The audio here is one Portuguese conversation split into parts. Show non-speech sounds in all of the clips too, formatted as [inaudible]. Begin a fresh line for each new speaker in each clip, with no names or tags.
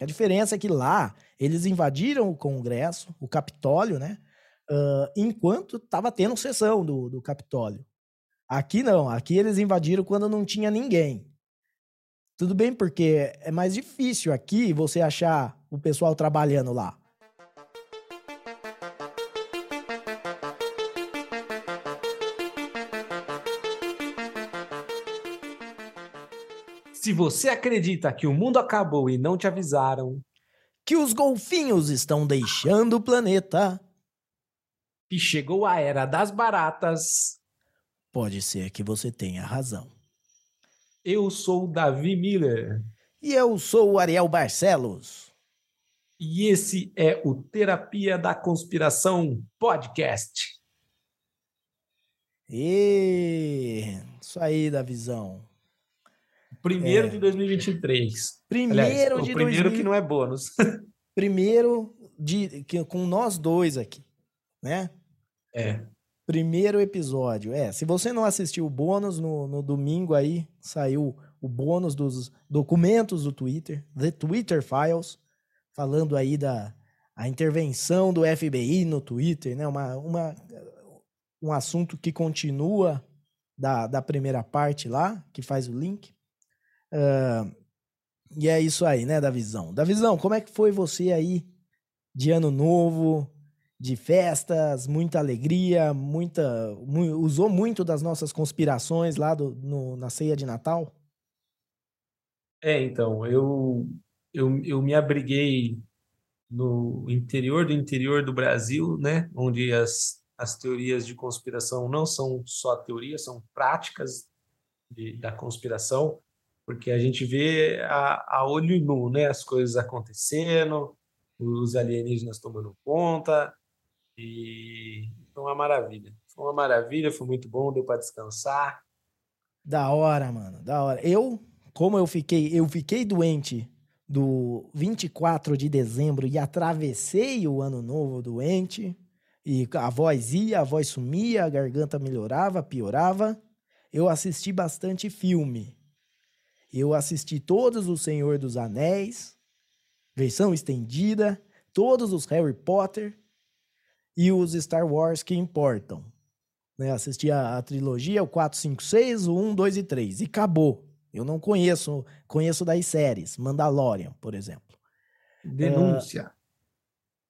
A diferença é que lá eles invadiram o Congresso, o Capitólio, né? Uh, enquanto estava tendo sessão do, do Capitólio. Aqui não, aqui eles invadiram quando não tinha ninguém. Tudo bem, porque é mais difícil aqui você achar o pessoal trabalhando lá.
Se você acredita que o mundo acabou e não te avisaram,
que os golfinhos estão deixando o planeta,
que chegou a era das baratas,
pode ser que você tenha razão.
Eu sou o Davi Miller.
E eu sou o Ariel Barcelos.
E esse é o Terapia da Conspiração Podcast.
E isso aí, Davizão.
Primeiro é. de 2023.
Primeiro Aliás, de
o primeiro 2000... que não é bônus.
primeiro de que, com nós dois aqui, né?
É.
Primeiro episódio. É, se você não assistiu o bônus no, no domingo aí, saiu o bônus dos documentos do Twitter, The Twitter Files, falando aí da a intervenção do FBI no Twitter, né? Uma, uma, um assunto que continua da, da primeira parte lá, que faz o link. Uh, e é isso aí, né, Davizão? Davizão, como é que foi você aí de ano novo, de festas, muita alegria, muita. Mu usou muito das nossas conspirações lá do, no, na ceia de Natal?
É, então, eu, eu, eu me abriguei no interior do interior do Brasil, né, onde as, as teorias de conspiração não são só teorias, são práticas de, da conspiração porque a gente vê a, a olho nu, né, as coisas acontecendo, os alienígenas tomando conta, e foi uma maravilha. Foi uma maravilha, foi muito bom, deu para descansar.
Da hora, mano, da hora. Eu, como eu fiquei, eu fiquei doente do 24 de dezembro e atravessei o ano novo doente, e a voz ia, a voz sumia, a garganta melhorava, piorava. Eu assisti bastante filme. Eu assisti todos os Senhor dos Anéis, versão estendida, todos os Harry Potter e os Star Wars que importam. Né? Assisti a, a trilogia, o 4, 5, 6, o 1, 2 e 3. E acabou. Eu não conheço, conheço das séries, Mandalorian, por exemplo.
Denúncia.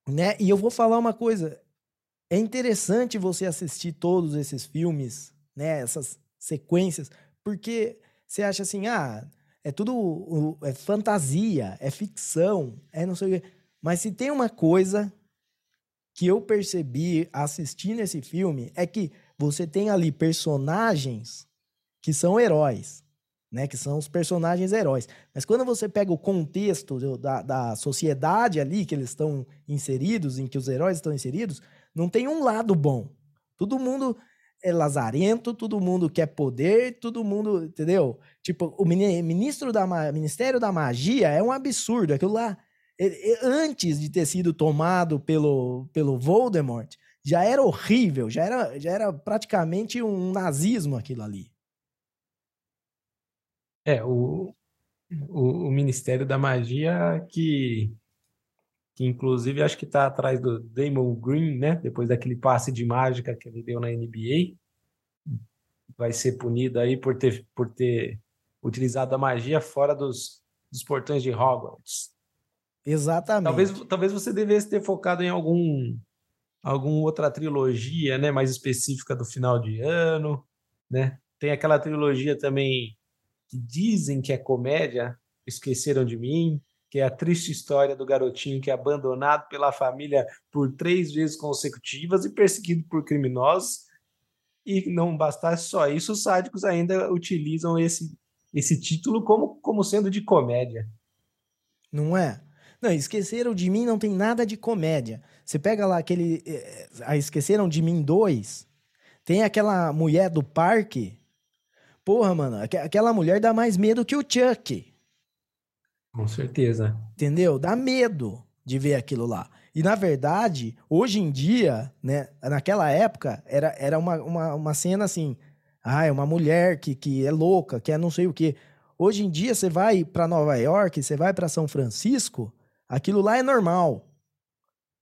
Uh, né? E eu vou falar uma coisa. É interessante você assistir todos esses filmes, né? Essas sequências, porque você acha assim, ah, é tudo é fantasia, é ficção, é não sei o quê. Mas se tem uma coisa que eu percebi assistindo esse filme é que você tem ali personagens que são heróis, né? Que são os personagens heróis. Mas quando você pega o contexto da, da sociedade ali que eles estão inseridos, em que os heróis estão inseridos, não tem um lado bom. Todo mundo é lazarento, todo mundo quer poder, todo mundo, entendeu? Tipo, o ministro da Ministério da Magia é um absurdo, aquilo lá antes de ter sido tomado pelo pelo Voldemort, já era horrível, já era já era praticamente um nazismo aquilo ali.
É, o, o, o Ministério da Magia que que inclusive acho que está atrás do Damon Green, né? Depois daquele passe de mágica que ele deu na NBA, vai ser punido aí por ter, por ter utilizado a magia fora dos, dos portões de Hogwarts.
Exatamente.
Talvez, talvez você devesse ter focado em algum alguma outra trilogia, né, mais específica do final de ano, né? Tem aquela trilogia também que dizem que é comédia, Esqueceram de Mim, que é a triste história do garotinho que é abandonado pela família por três vezes consecutivas e perseguido por criminosos. E não bastasse só isso, os sádicos ainda utilizam esse, esse título como, como sendo de comédia.
Não é? Não, Esqueceram de Mim não tem nada de comédia. Você pega lá aquele. Eh, Esqueceram de Mim 2, tem aquela mulher do parque. Porra, mano, aquela mulher dá mais medo que o Chuck.
Com certeza.
Entendeu? Dá medo de ver aquilo lá. E, na verdade, hoje em dia, né, naquela época, era, era uma, uma, uma cena assim. Ah, é uma mulher que, que é louca, que é não sei o quê. Hoje em dia, você vai para Nova York, você vai para São Francisco, Aquilo lá é normal.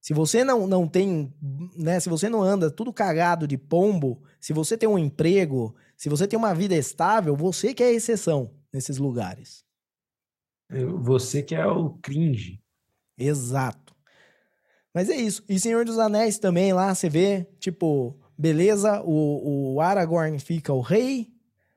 Se você não, não tem, né, se você não anda tudo cagado de pombo, se você tem um emprego, se você tem uma vida estável, você que é exceção nesses lugares.
Você que é o cringe.
Exato. Mas é isso. E Senhor dos Anéis também lá, você vê, tipo, beleza, o, o Aragorn fica o rei,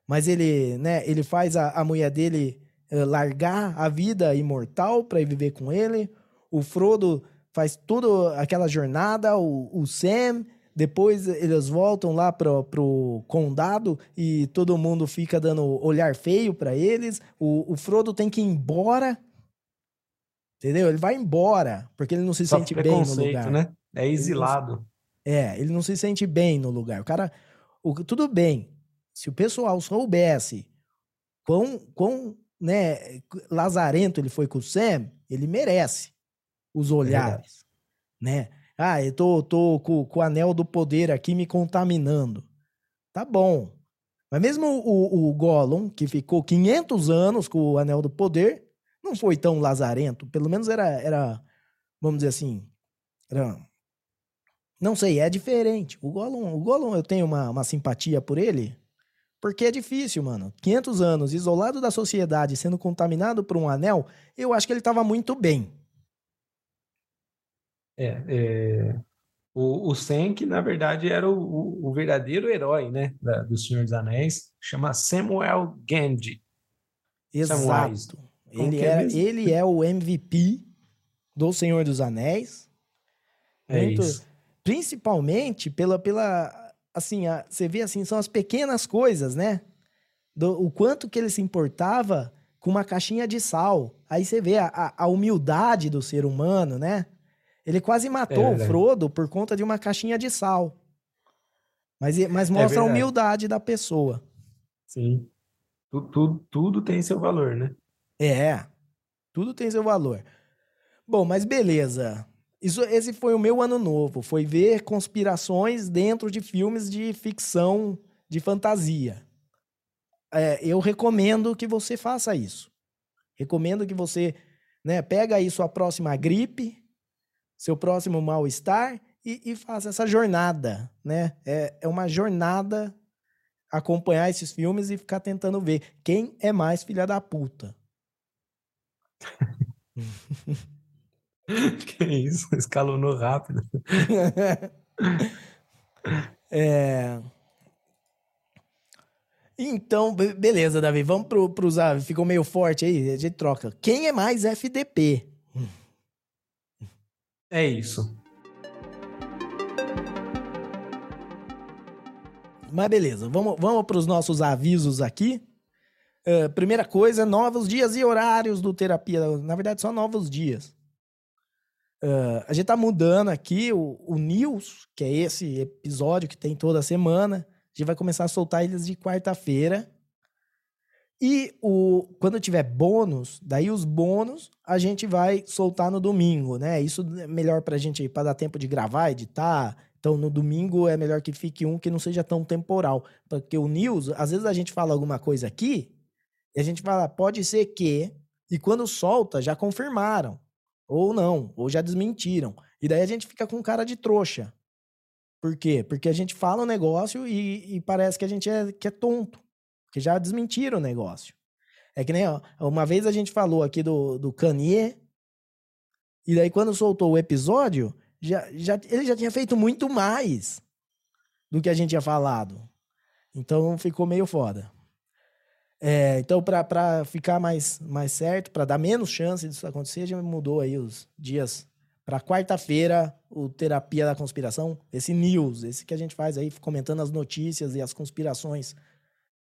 mas ele, né, ele faz a, a mulher dele uh, largar a vida imortal para ir viver com ele. O Frodo faz toda aquela jornada, o, o Sam, depois eles voltam lá pro, pro condado e todo mundo fica dando olhar feio para eles. O, o Frodo tem que ir embora Entendeu? Ele vai embora, porque ele não se Só sente bem no lugar.
né? É exilado.
é, ele não se sente bem no lugar. O cara. O, tudo bem. Se o pessoal soubesse quão, quão né, lazarento ele foi com o Sam, ele merece os olhares. É né? Ah, eu tô, tô com, com o anel do poder aqui me contaminando. Tá bom. Mas mesmo o, o Gollum, que ficou 500 anos com o anel do poder, não foi tão lazarento. Pelo menos era, era vamos dizer assim, era, não sei, é diferente. O Gollum, o Gollum eu tenho uma, uma simpatia por ele, porque é difícil, mano. 500 anos isolado da sociedade, sendo contaminado por um anel, eu acho que ele tava muito bem.
É, é... O, o Senk, na verdade, era o, o, o verdadeiro herói, né, da, do Senhor dos Anéis, chama Samuel Gandhi.
Exato. Ele é, é ele é o MVP do Senhor dos Anéis.
É muito, isso.
Principalmente pela, pela assim, a, você vê assim, são as pequenas coisas, né? Do, o quanto que ele se importava com uma caixinha de sal. Aí você vê a, a humildade do ser humano, né? Ele quase matou é o Frodo por conta de uma caixinha de sal. Mas, mas é mostra é a humildade da pessoa.
Sim. Tudo, tudo, tudo tem seu valor, né?
É, tudo tem seu valor. Bom, mas beleza. Isso, esse foi o meu ano novo. Foi ver conspirações dentro de filmes de ficção, de fantasia. É, eu recomendo que você faça isso. Recomendo que você né, pega aí sua próxima gripe, seu próximo mal-estar e, e faça essa jornada. Né? É, é uma jornada acompanhar esses filmes e ficar tentando ver quem é mais filha da puta. [laughs]
que isso? Escalonou rápido. [laughs]
é... Então, beleza, Davi. Vamos pro, pros. ficou meio forte aí, a gente troca. Quem é mais FDP?
É isso.
Mas beleza, vamos, vamos para os nossos avisos aqui. Uh, primeira coisa, novos dias e horários do terapia. Na verdade, só novos dias. Uh, a gente tá mudando aqui o, o News, que é esse episódio que tem toda semana. A gente vai começar a soltar eles de quarta-feira. E o, quando tiver bônus, daí os bônus a gente vai soltar no domingo, né? Isso é melhor pra gente para dar tempo de gravar, editar. Então no domingo é melhor que fique um que não seja tão temporal. Porque o news, às vezes a gente fala alguma coisa aqui e a gente fala, pode ser que, e quando solta, já confirmaram. Ou não, ou já desmentiram. E daí a gente fica com cara de trouxa. Por quê? Porque a gente fala um negócio e, e parece que a gente é, que é tonto. Porque já desmentiram o negócio. É que nem, ó, uma vez a gente falou aqui do, do Kanye, e daí quando soltou o episódio, já, já, ele já tinha feito muito mais do que a gente tinha falado. Então ficou meio foda. É, então, para ficar mais, mais certo, para dar menos chance disso acontecer, a gente mudou aí os dias para quarta-feira, o Terapia da Conspiração, esse news, esse que a gente faz aí, comentando as notícias e as conspirações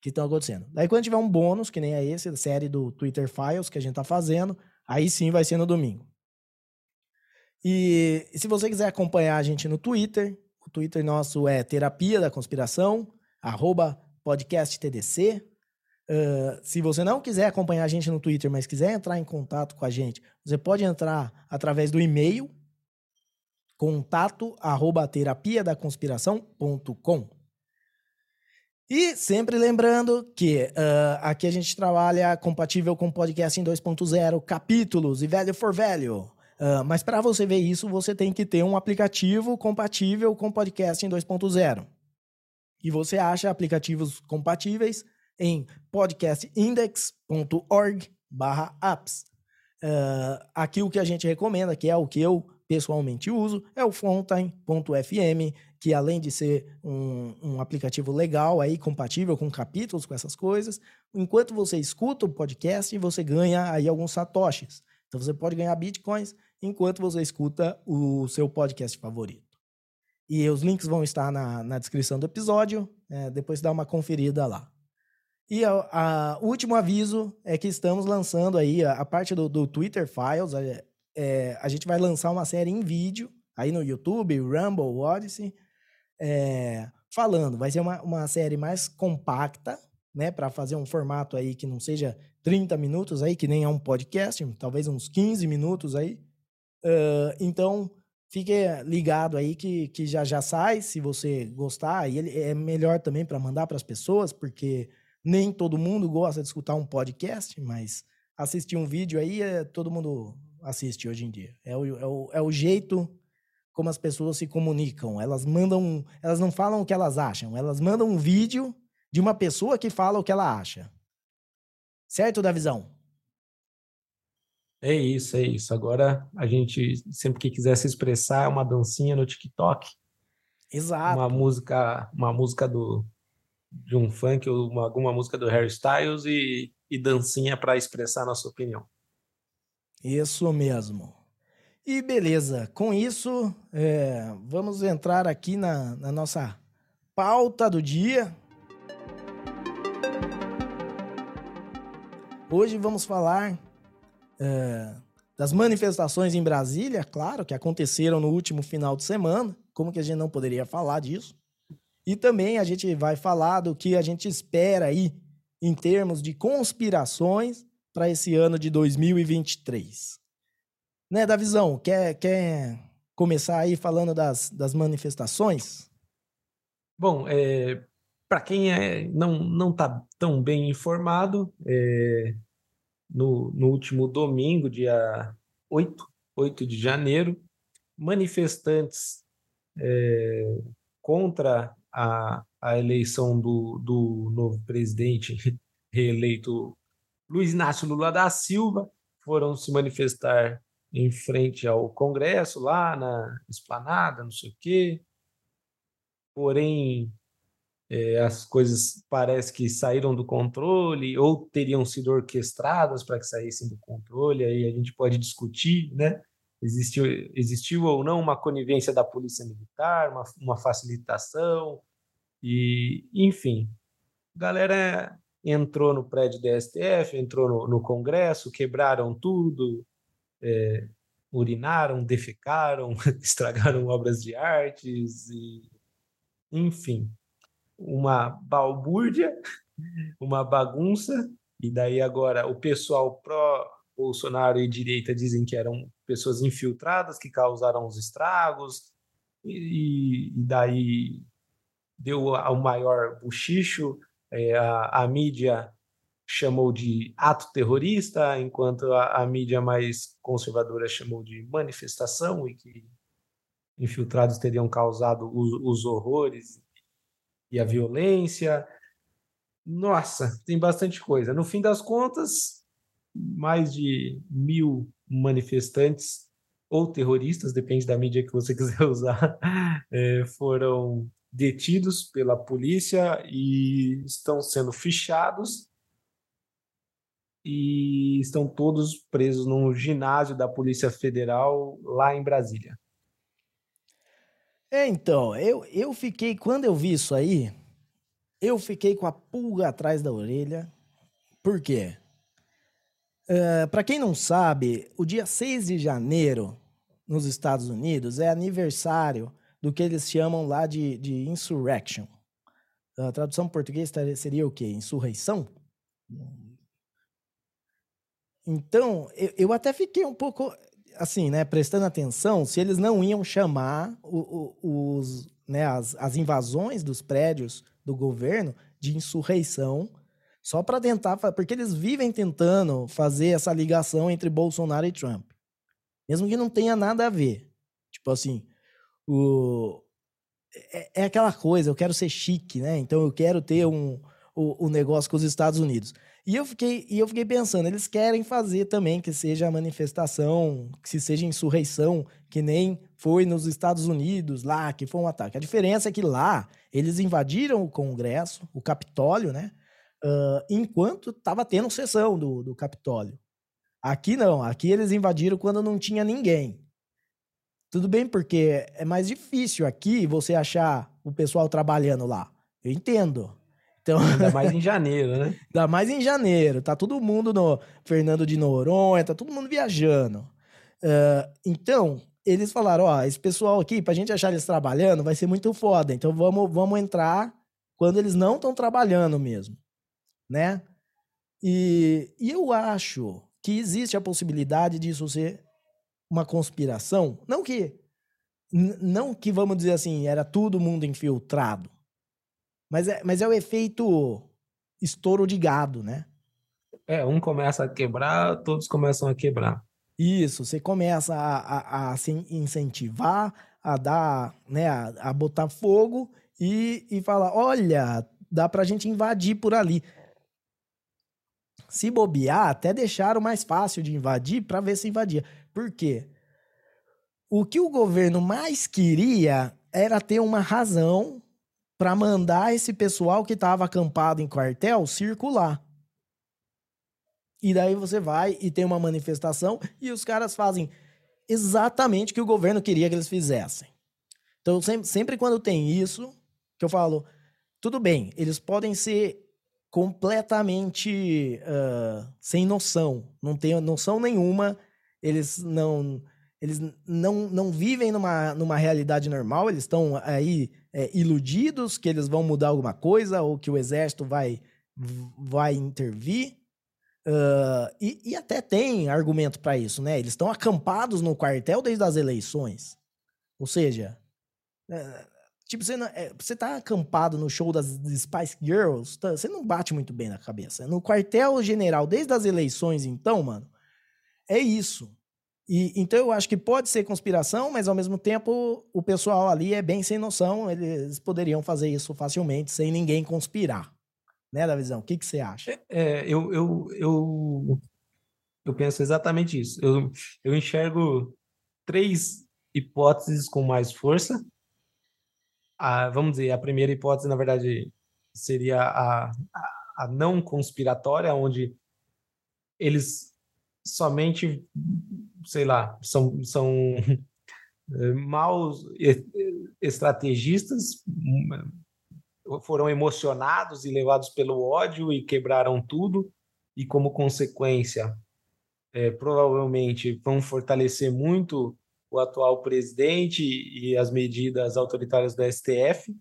que estão acontecendo. Daí, quando tiver um bônus, que nem é esse, a série do Twitter Files que a gente tá fazendo, aí sim vai ser no domingo. E, e se você quiser acompanhar a gente no Twitter, o Twitter nosso é Terapia da Conspiração, arroba podcasttdc, Uh, se você não quiser acompanhar a gente no Twitter, mas quiser entrar em contato com a gente, você pode entrar através do e-mail contato arroba terapia da. E sempre lembrando que uh, aqui a gente trabalha compatível com podcast em 2.0, capítulos e velho for velho. Uh, mas para você ver isso, você tem que ter um aplicativo compatível com podcast em 2.0. E você acha aplicativos compatíveis em podcastindex.org/apps. Uh, aqui o que a gente recomenda, que é o que eu pessoalmente uso, é o Fountain.fm, que além de ser um, um, aplicativo legal aí, compatível com capítulos, com essas coisas, enquanto você escuta o podcast, você ganha aí alguns satoshis. Então você pode ganhar bitcoins enquanto você escuta o seu podcast favorito. E os links vão estar na, na descrição do episódio, é, depois dá uma conferida lá. E o último aviso é que estamos lançando aí a, a parte do, do, Twitter Files. É, é, a gente vai lançar uma série em vídeo aí no YouTube, Rumble, Odyssey, é, falando. Vai ser uma, uma série mais compacta, né, para fazer um formato aí que não seja 30 minutos aí, que nem é um podcast, talvez uns 15 minutos aí, Uh, então, fique ligado aí que, que já já sai, se você gostar. E ele é melhor também para mandar para as pessoas, porque nem todo mundo gosta de escutar um podcast, mas assistir um vídeo aí, é, todo mundo assiste hoje em dia. É o, é, o, é o jeito como as pessoas se comunicam. Elas mandam, elas não falam o que elas acham, elas mandam um vídeo de uma pessoa que fala o que ela acha. Certo, Davizão?
É isso, é isso. Agora a gente, sempre que quiser se expressar, é uma dancinha no TikTok.
Exato.
Uma música, uma música do, de um funk ou uma, alguma música do Harry Styles e, e dancinha para expressar nossa opinião.
Isso mesmo. E beleza, com isso, é, vamos entrar aqui na, na nossa pauta do dia. Hoje vamos falar é, das manifestações em Brasília, claro, que aconteceram no último final de semana. Como que a gente não poderia falar disso? E também a gente vai falar do que a gente espera aí em termos de conspirações para esse ano de 2023. Né, Davizão, quer, quer começar aí falando das, das manifestações?
Bom, é, para quem é, não está tão bem informado, é, no, no último domingo, dia 8, 8 de janeiro, manifestantes é, contra a, a eleição do, do novo presidente reeleito Luiz Inácio Lula da Silva foram se manifestar em frente ao Congresso, lá na esplanada, não sei o quê. Porém, é, as coisas parece que saíram do controle ou teriam sido orquestradas para que saíssem do controle, aí a gente pode discutir, né? Existiu, existiu ou não uma conivência da polícia militar, uma, uma facilitação, e enfim, galera entrou no prédio da STF, entrou no, no Congresso, quebraram tudo, é, urinaram, defecaram, [laughs] estragaram obras de artes, e, enfim, uma balbúrdia, [laughs] uma bagunça, e daí agora o pessoal pró-Bolsonaro e direita dizem que eram pessoas infiltradas que causaram os estragos, e, e daí deu o maior buchicho, é, a, a, mídia chamou de ato terrorista, enquanto a, a mídia mais conservadora chamou de manifestação e que infiltrados teriam causado os, os horrores e a violência. Nossa, tem bastante coisa. No fim das contas, mais de mil manifestantes ou terroristas, depende da mídia que você [laughs] quiser usar, é, foram detidos pela polícia e estão sendo fichados e estão todos presos num ginásio da Polícia Federal lá em Brasília.
É, então, eu, eu fiquei, quando eu vi isso aí, eu fiquei com a pulga atrás da orelha. Por quê? Uh, é, Para quem não sabe, o dia 6 de janeiro, nos Estados Unidos, é aniversário do que eles chamam lá de, de insurrection. A tradução em português seria o quê? Insurreição? Então, eu, eu até fiquei um pouco assim, né, prestando atenção, se eles não iam chamar o, o, os, né, as, as invasões dos prédios do governo de insurreição, só para tentar, porque eles vivem tentando fazer essa ligação entre Bolsonaro e Trump. Mesmo que não tenha nada a ver. Tipo assim, o... é, é aquela coisa, eu quero ser chique, né? Então eu quero ter um, o, o negócio com os Estados Unidos. E eu fiquei, e eu fiquei pensando, eles querem fazer também que seja manifestação, que seja insurreição, que nem foi nos Estados Unidos lá, que foi um ataque. A diferença é que lá eles invadiram o Congresso, o Capitólio, né? Uh, enquanto estava tendo sessão do, do Capitólio. Aqui não, aqui eles invadiram quando não tinha ninguém. Tudo bem, porque é mais difícil aqui você achar o pessoal trabalhando lá. Eu entendo.
Então, Ainda [laughs] mais em janeiro, né?
Ainda mais em janeiro. Tá todo mundo no Fernando de Noronha, tá todo mundo viajando. Uh, então, eles falaram: ó, esse pessoal aqui, pra gente achar eles trabalhando, vai ser muito foda. Então vamos, vamos entrar quando eles não estão trabalhando mesmo. Né? E, e eu acho que existe a possibilidade disso ser uma conspiração. Não que. Não que, vamos dizer assim, era todo mundo infiltrado. Mas é, mas é o efeito estouro de gado, né?
É, um começa a quebrar, todos começam a quebrar.
Isso, você começa a, a, a se incentivar, a dar, né, a, a botar fogo e, e falar, olha, dá pra gente invadir por ali. Se bobear, até deixaram mais fácil de invadir para ver se invadia. Por quê? O que o governo mais queria era ter uma razão para mandar esse pessoal que estava acampado em quartel circular. E daí você vai e tem uma manifestação e os caras fazem exatamente o que o governo queria que eles fizessem. Então, sempre, sempre quando tem isso, que eu falo, tudo bem, eles podem ser completamente uh, sem noção, não tem noção nenhuma, eles não eles não, não vivem numa, numa realidade normal, eles estão aí é, iludidos que eles vão mudar alguma coisa ou que o exército vai, vai intervir. Uh, e, e, até tem argumento para isso, né? Eles estão acampados no quartel desde as eleições. Ou seja, é, tipo, você, não, é, você tá acampado no show das Spice Girls, tá, você não bate muito bem na cabeça. No quartel general, desde as eleições, então, mano, é isso. E, então eu acho que pode ser conspiração, mas ao mesmo tempo o pessoal ali é bem sem noção, eles poderiam fazer isso facilmente sem ninguém conspirar. Né, Davizão? O que, que você acha?
É, é, eu, eu, eu, eu penso exatamente isso. Eu, eu enxergo três hipóteses com mais força. A, vamos dizer, a primeira hipótese, na verdade, seria a, a, a não conspiratória, onde eles somente sei lá, são, são [laughs] eh, maus estrategistas, foram emocionados e levados pelo ódio e quebraram tudo, e como consequência, é, provavelmente vão fortalecer muito o atual presidente e as medidas autoritárias do STF.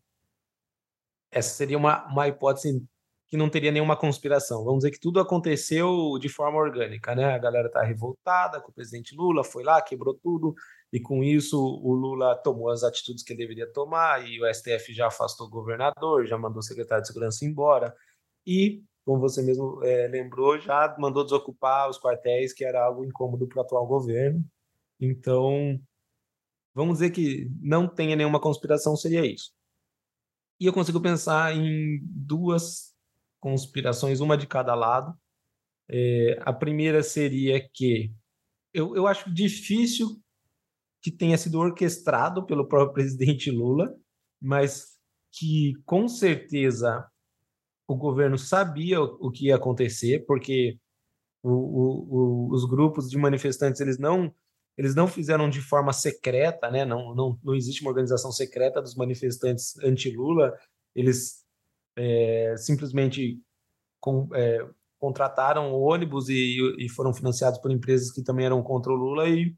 Essa seria uma, uma hipótese que não teria nenhuma conspiração. Vamos dizer que tudo aconteceu de forma orgânica, né? A galera tá revoltada com o presidente Lula, foi lá, quebrou tudo, e com isso o Lula tomou as atitudes que ele deveria tomar, e o STF já afastou o governador, já mandou o secretário de segurança embora, e, como você mesmo é, lembrou, já mandou desocupar os quartéis, que era algo incômodo para o atual governo. Então, vamos dizer que não tenha nenhuma conspiração, seria isso. E eu consigo pensar em duas conspirações, uma de cada lado. É, a primeira seria que eu, eu acho difícil que tenha sido orquestrado pelo próprio [laughs] presidente Lula, mas que com certeza o governo sabia o, o que ia acontecer, porque o, o, os grupos de manifestantes eles não eles não fizeram de forma secreta, né? Não, não, não existe uma organização secreta dos manifestantes anti-Lula. Eles é, simplesmente com, é, contrataram ônibus e, e, foram financiados por empresas que também eram contra o Lula e,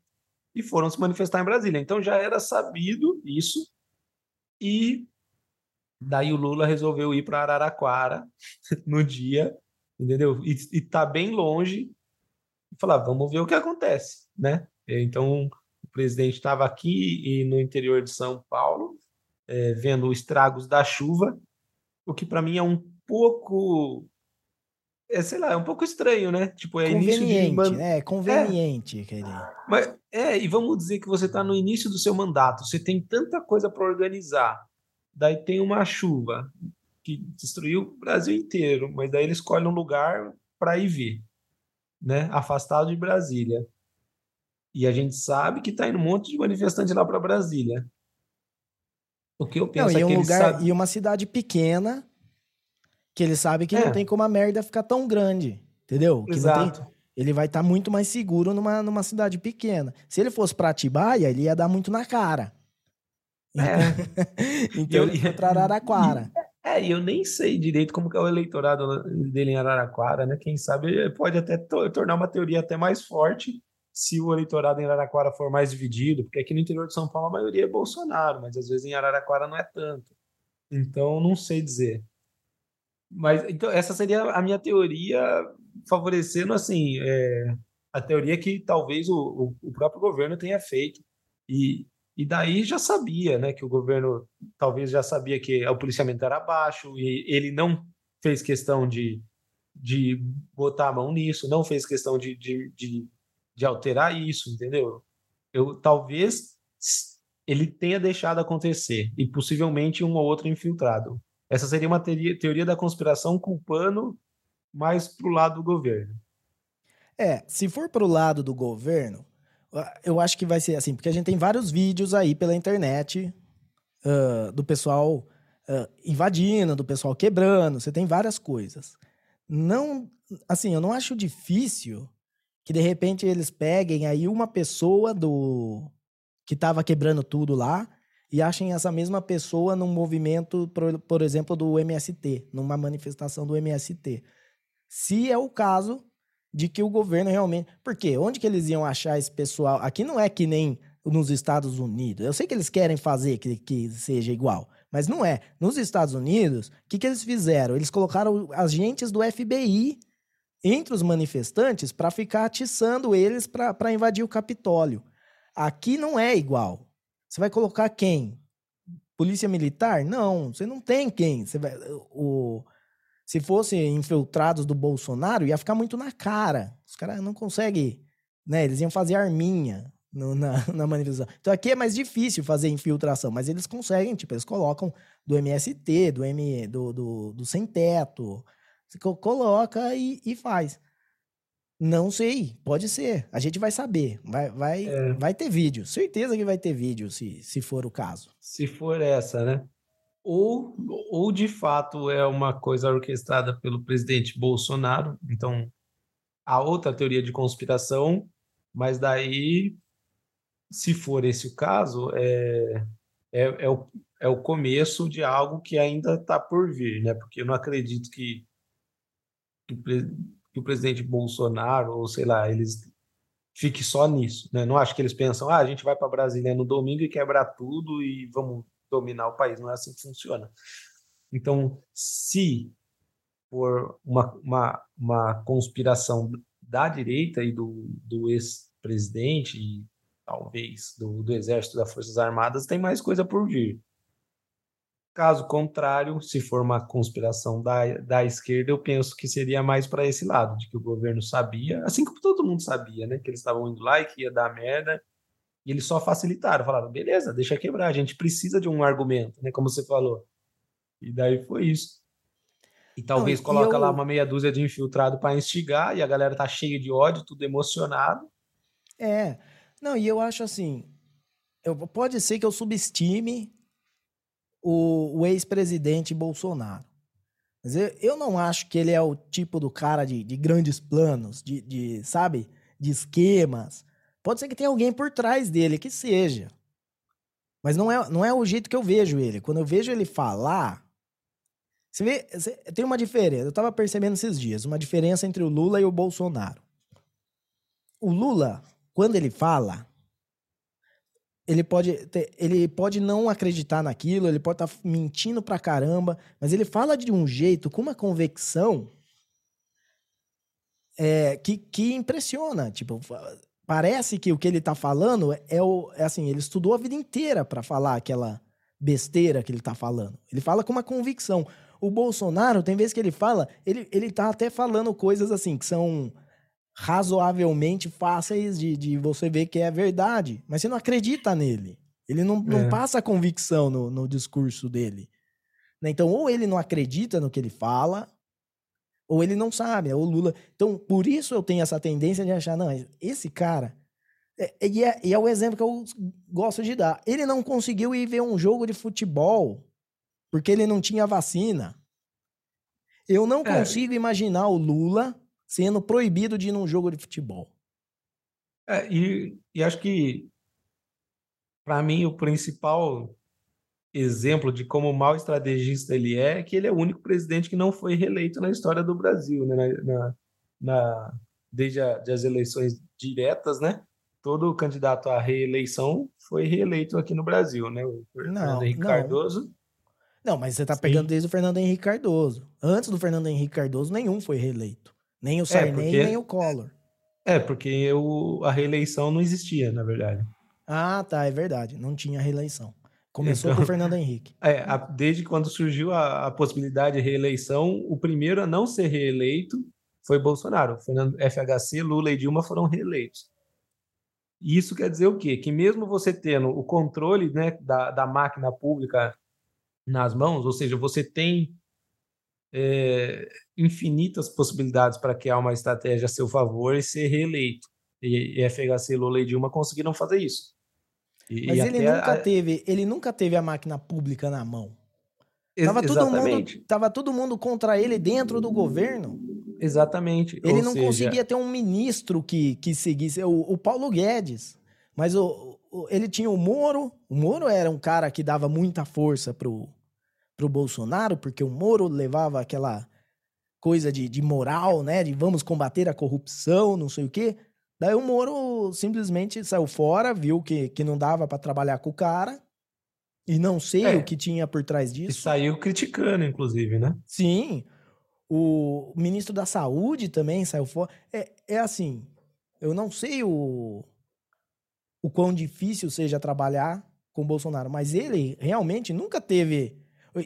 e foram se manifestar em Brasília. Então já era sabido isso e daí o Lula resolveu ir para Araraquara [laughs] no dia, entendeu? E, e tá bem longe e falar, vamos ver o que acontece, né? Então o presidente estava aqui e no interior de São Paulo, é, vendo os estragos da chuva o que para mim é um pouco é, sei lá, é um pouco estranho, né? Tipo, é
conveniente, início de... né? É conveniente, é. querido.
Mas, É, e vamos dizer que você está no início do seu mandato, você tem tanta coisa para organizar. Daí tem uma chuva que destruiu o Brasil inteiro, mas daí ele escolhe um lugar para ir ver, né? Afastado de Brasília. E a gente sabe que está indo um monte de manifestante lá para Brasília. O que eu penso
não,
é
um
que
lugar,
sabe...
E uma cidade pequena que ele sabe que é. não tem como a merda ficar tão grande, entendeu? Que
Exato.
Tem, ele vai estar tá muito mais seguro numa, numa cidade pequena. Se ele fosse para Atibaia, ele ia dar muito na cara.
É.
então [laughs] eu, ele foi para Araraquara. [laughs]
É, e eu nem sei direito como que é o eleitorado dele em Araraquara, né? Quem sabe pode até tornar uma teoria até mais forte se o eleitorado em Araraquara for mais dividido, porque aqui no interior de São Paulo a maioria é Bolsonaro, mas às vezes em Araraquara não é tanto. Então, não sei dizer. Mas então essa seria a minha teoria, favorecendo assim é, a teoria que talvez o, o, próprio governo tenha feito e, e daí já sabia, né, que o governo talvez já sabia que o policiamento era baixo e ele não fez questão de, de botar a mão nisso, não fez questão de, de, de de alterar isso, entendeu? Eu talvez ele tenha deixado acontecer e possivelmente um ou outro infiltrado. Essa seria uma teoria, teoria da conspiração culpando mais pro lado do governo.
É, se for pro lado do governo, eu acho que vai ser assim, porque a gente tem vários vídeos aí pela internet uh, do pessoal uh, invadindo, do pessoal quebrando, você tem várias coisas. Não, assim, eu não acho difícil que de repente eles peguem aí uma pessoa do que estava quebrando tudo lá e achem essa mesma pessoa num movimento, por, por exemplo, do MST, numa manifestação do MST. Se é o caso de que o governo realmente. Porque onde que eles iam achar esse pessoal? Aqui não é que nem nos Estados Unidos. Eu sei que eles querem fazer que, que seja igual, mas não é. Nos Estados Unidos, o que, que eles fizeram? Eles colocaram agentes do FBI entre os manifestantes para ficar atiçando eles para invadir o Capitólio. Aqui não é igual. Você vai colocar quem? Polícia Militar? Não, você não tem quem. Você vai, o, se fossem infiltrados do Bolsonaro, ia ficar muito na cara. Os caras não conseguem. Né, eles iam fazer arminha no, na, [laughs] na manifestação. Então aqui é mais difícil fazer infiltração, mas eles conseguem, tipo, eles colocam do MST, do, M, do, do, do Sem Teto, você coloca e, e faz. Não sei, pode ser. A gente vai saber. Vai, vai, é. vai ter vídeo. Certeza que vai ter vídeo, se, se for o caso.
Se for essa, né? Ou, ou de fato é uma coisa orquestrada pelo presidente Bolsonaro. Então, a outra teoria de conspiração, mas daí, se for esse o caso, é, é, é, o, é o começo de algo que ainda está por vir, né? Porque eu não acredito que que o presidente Bolsonaro, ou sei lá, eles fique só nisso. Né? Não acho que eles pensam, ah, a gente vai para Brasília no domingo e quebrar tudo e vamos dominar o país. Não é assim que funciona. Então, se for uma, uma, uma conspiração da direita e do, do ex-presidente e talvez do, do Exército das Forças Armadas, tem mais coisa por vir. Caso contrário, se for uma conspiração da, da esquerda, eu penso que seria mais para esse lado, de que o governo sabia, assim como todo mundo sabia, né? Que eles estavam indo lá e que ia dar merda, e eles só facilitaram, falaram, beleza, deixa quebrar, a gente precisa de um argumento, né? Como você falou. E daí foi isso. E talvez Não, coloca eu... lá uma meia dúzia de infiltrado para instigar, e a galera tá cheia de ódio, tudo emocionado.
É. Não, e eu acho assim, eu, pode ser que eu subestime o, o ex-presidente Bolsonaro. Mas eu, eu não acho que ele é o tipo do cara de, de grandes planos, de, de, sabe, de esquemas. Pode ser que tenha alguém por trás dele, que seja. Mas não é, não é o jeito que eu vejo ele. Quando eu vejo ele falar. Você vê, você, tem uma diferença. Eu tava percebendo esses dias, uma diferença entre o Lula e o Bolsonaro. O Lula, quando ele fala, ele pode, ter, ele pode não acreditar naquilo, ele pode estar tá mentindo pra caramba, mas ele fala de um jeito, com uma convicção é, que, que impressiona. Tipo, parece que o que ele tá falando é, o, é assim, ele estudou a vida inteira para falar aquela besteira que ele tá falando. Ele fala com uma convicção. O Bolsonaro, tem vezes que ele fala, ele, ele tá até falando coisas assim, que são razoavelmente fáceis de, de você ver que é verdade, mas você não acredita nele. Ele não, não
É.
passa convicção no, no discurso dele. né? Então, ou ele não acredita no que ele fala, ou ele não sabe. O Lula. Então, por isso eu tenho essa tendência de achar, não, esse cara. é- é- E é, e é o exemplo que eu gosto de dar. Ele não conseguiu ir ver um jogo de futebol porque ele não tinha vacina. Eu não
É.
consigo imaginar o Lula sendo proibido de ir num jogo de futebol.
É, e, e acho que, para mim, o principal exemplo de como mau estrategista ele é, é que ele é o único presidente que não foi reeleito na história do Brasil, né? Na, na- na- desde a- das eleições diretas, né? Todo candidato à reeleição foi reeleito aqui no Brasil, né? O Fernando
Não,
Henrique
não.
Cardoso.
Não, mas você tá
Sim.
pegando desde o Fernando Henrique Cardoso. Antes do Fernando Henrique Cardoso, nenhum foi reeleito. Nem o Sarney,
porque-
nem o Collor.
É, porque o, a reeleição não existia, na verdade.
Ah, tá, é verdade. Não tinha reeleição. Começou
Então-
com o Fernando [laughs] Henrique.
É, a- desde quando surgiu a, a possibilidade de reeleição, o primeiro a não ser reeleito foi Bolsonaro. Fernando FHC, Lula e Dilma foram reeleitos. E Isso quer dizer o quê? Que mesmo você tendo o controle né, da, da máquina pública nas mãos, ou seja, você tem é, infinitas possibilidades para criar uma estratégia a seu favor e ser reeleito. E, e FHC, Lula e Dilma conseguiram fazer isso. E-
Mas
e
ele nunca
a-
teve, ele nunca teve a máquina pública na mão. Tava todo, mundo,
exatamente.
tava todo mundo contra ele dentro do governo.
Exatamente.
Ele
Ou
não
seja,
conseguia ter um ministro que, que seguisse. O, o Paulo Guedes. Mas o, o- ele tinha o Moro. O Moro era um cara que dava muita força pro, pro Bolsonaro, porque o Moro levava aquela coisa de, de moral, né? De vamos combater a corrupção, não sei o quê. Daí o Moro simplesmente saiu fora, viu que, que não dava para trabalhar com o cara. E não sei
É.
o que tinha por trás
E
disso.
saiu criticando, inclusive, né?
Sim. O ministro da Saúde também saiu fora. É, é assim, eu não sei o, o quão difícil seja trabalhar com o Bolsonaro, mas ele realmente nunca teve.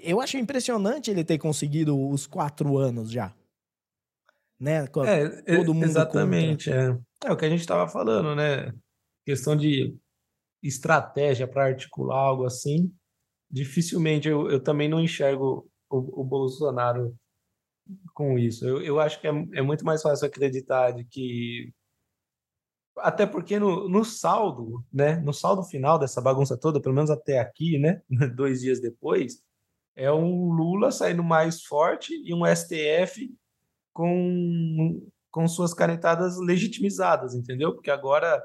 Eu acho impressionante ele ter conseguido os quatro anos já. Né? Co-
É,
todo
e-
mundo
exatamente. É. é o que a gente estava falando, né? Questão de estratégia para articular algo assim. Dificilmente eu, eu também não enxergo o, o Bolsonaro com isso. Eu, eu acho que é, é muito mais fácil acreditar de que. Até porque no, no saldo, né? No saldo final dessa bagunça toda, pelo menos até aqui, né? [laughs] Dois dias depois, é um Lula saindo mais forte e um STF com, com suas canetadas legitimizadas, entendeu? Porque agora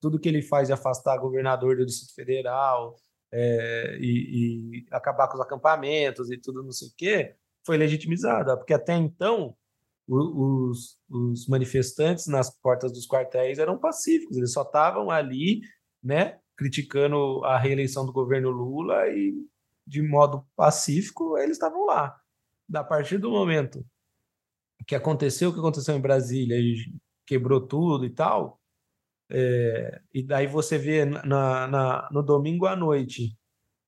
tudo que ele faz de afastar governador do Distrito Federal é, e, e acabar com os acampamentos e tudo não sei o quê, foi legitimizado. Porque até então os, os manifestantes nas portas dos quartéis eram pacíficos, eles só estavam ali, né, criticando a reeleição do governo Lula e de modo pacífico eles estavam lá. A partir do momento que aconteceu o que aconteceu em Brasília e quebrou tudo e tal, é, e daí você vê na, na- no domingo à noite,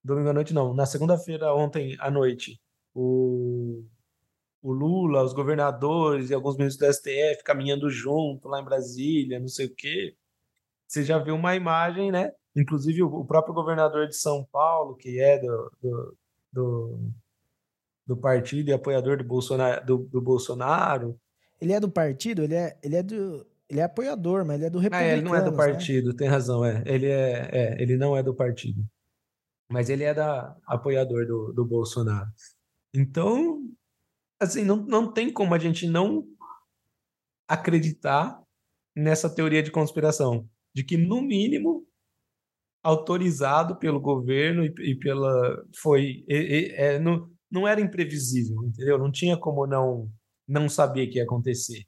domingo à noite não, na segunda-feira ontem à noite, o, o Lula, os governadores e alguns ministros do STF caminhando junto lá em Brasília, não sei o quê, você já vê uma imagem, né? Inclusive o, próprio governador de São Paulo, que é do, do, do, do partido e apoiador do Bolsonaro, do, do Bolsonaro,
Ele é do partido, ele é, ele é do. Ele é apoiador, mas ele é do
Ah,
republicano.
é, ele não é do partido, tem razão, é. Ele é, é, ele não é do partido. Mas ele é da apoiador do, do Bolsonaro. Então, assim, não, não tem como a gente não acreditar nessa teoria de conspiração, de que no mínimo autorizado pelo governo e, e pela foi e- e- é, não, não era imprevisível, entendeu? Não tinha como não não saber que ia acontecer.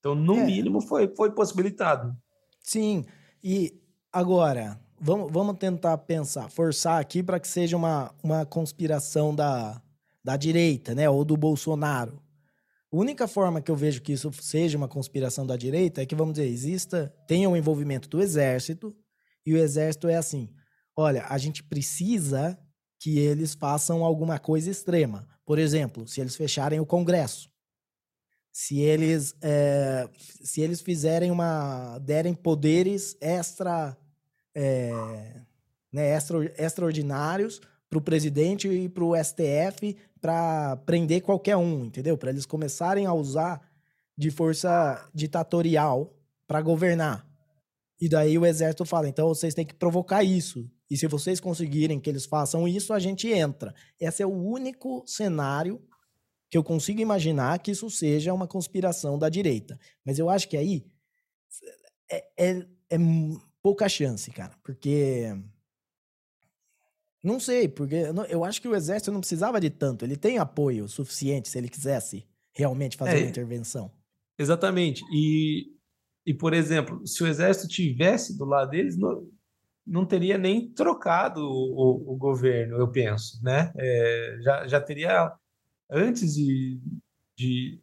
Então, no
É.
mínimo foi foi possibilitado.
Sim, e agora, vamos, vamos tentar pensar, forçar aqui para que seja uma, uma conspiração da, da direita, né, ou do Bolsonaro. A única forma que eu vejo que isso seja uma conspiração da direita é que, vamos dizer, exista, tenha o envolvimento do exército, e o exército é assim: olha, a gente precisa que eles façam alguma coisa extrema. Por exemplo, se eles fecharem o Congresso. se eles é, se eles fizerem uma derem poderes extra é, né, extra, extraordinários para o presidente e para o STF para prender qualquer um, entendeu? Para eles começarem a usar de força ditatorial para governar. E daí o exército fala: então vocês têm que provocar isso. E se vocês conseguirem que eles façam isso, a gente entra. Esse é o único cenário que eu consigo imaginar que isso seja uma conspiração da direita. Mas eu acho que aí é, é, é pouca chance, cara. Porque. Não sei, porque eu acho que o exército não precisava de tanto. Ele tem apoio suficiente se ele quisesse realmente fazer é, uma intervenção.
Exatamente. E, e, por exemplo, se o exército tivesse do lado deles, não, não teria nem trocado o, o, o governo, eu penso, né? É, já, já teria antes de, de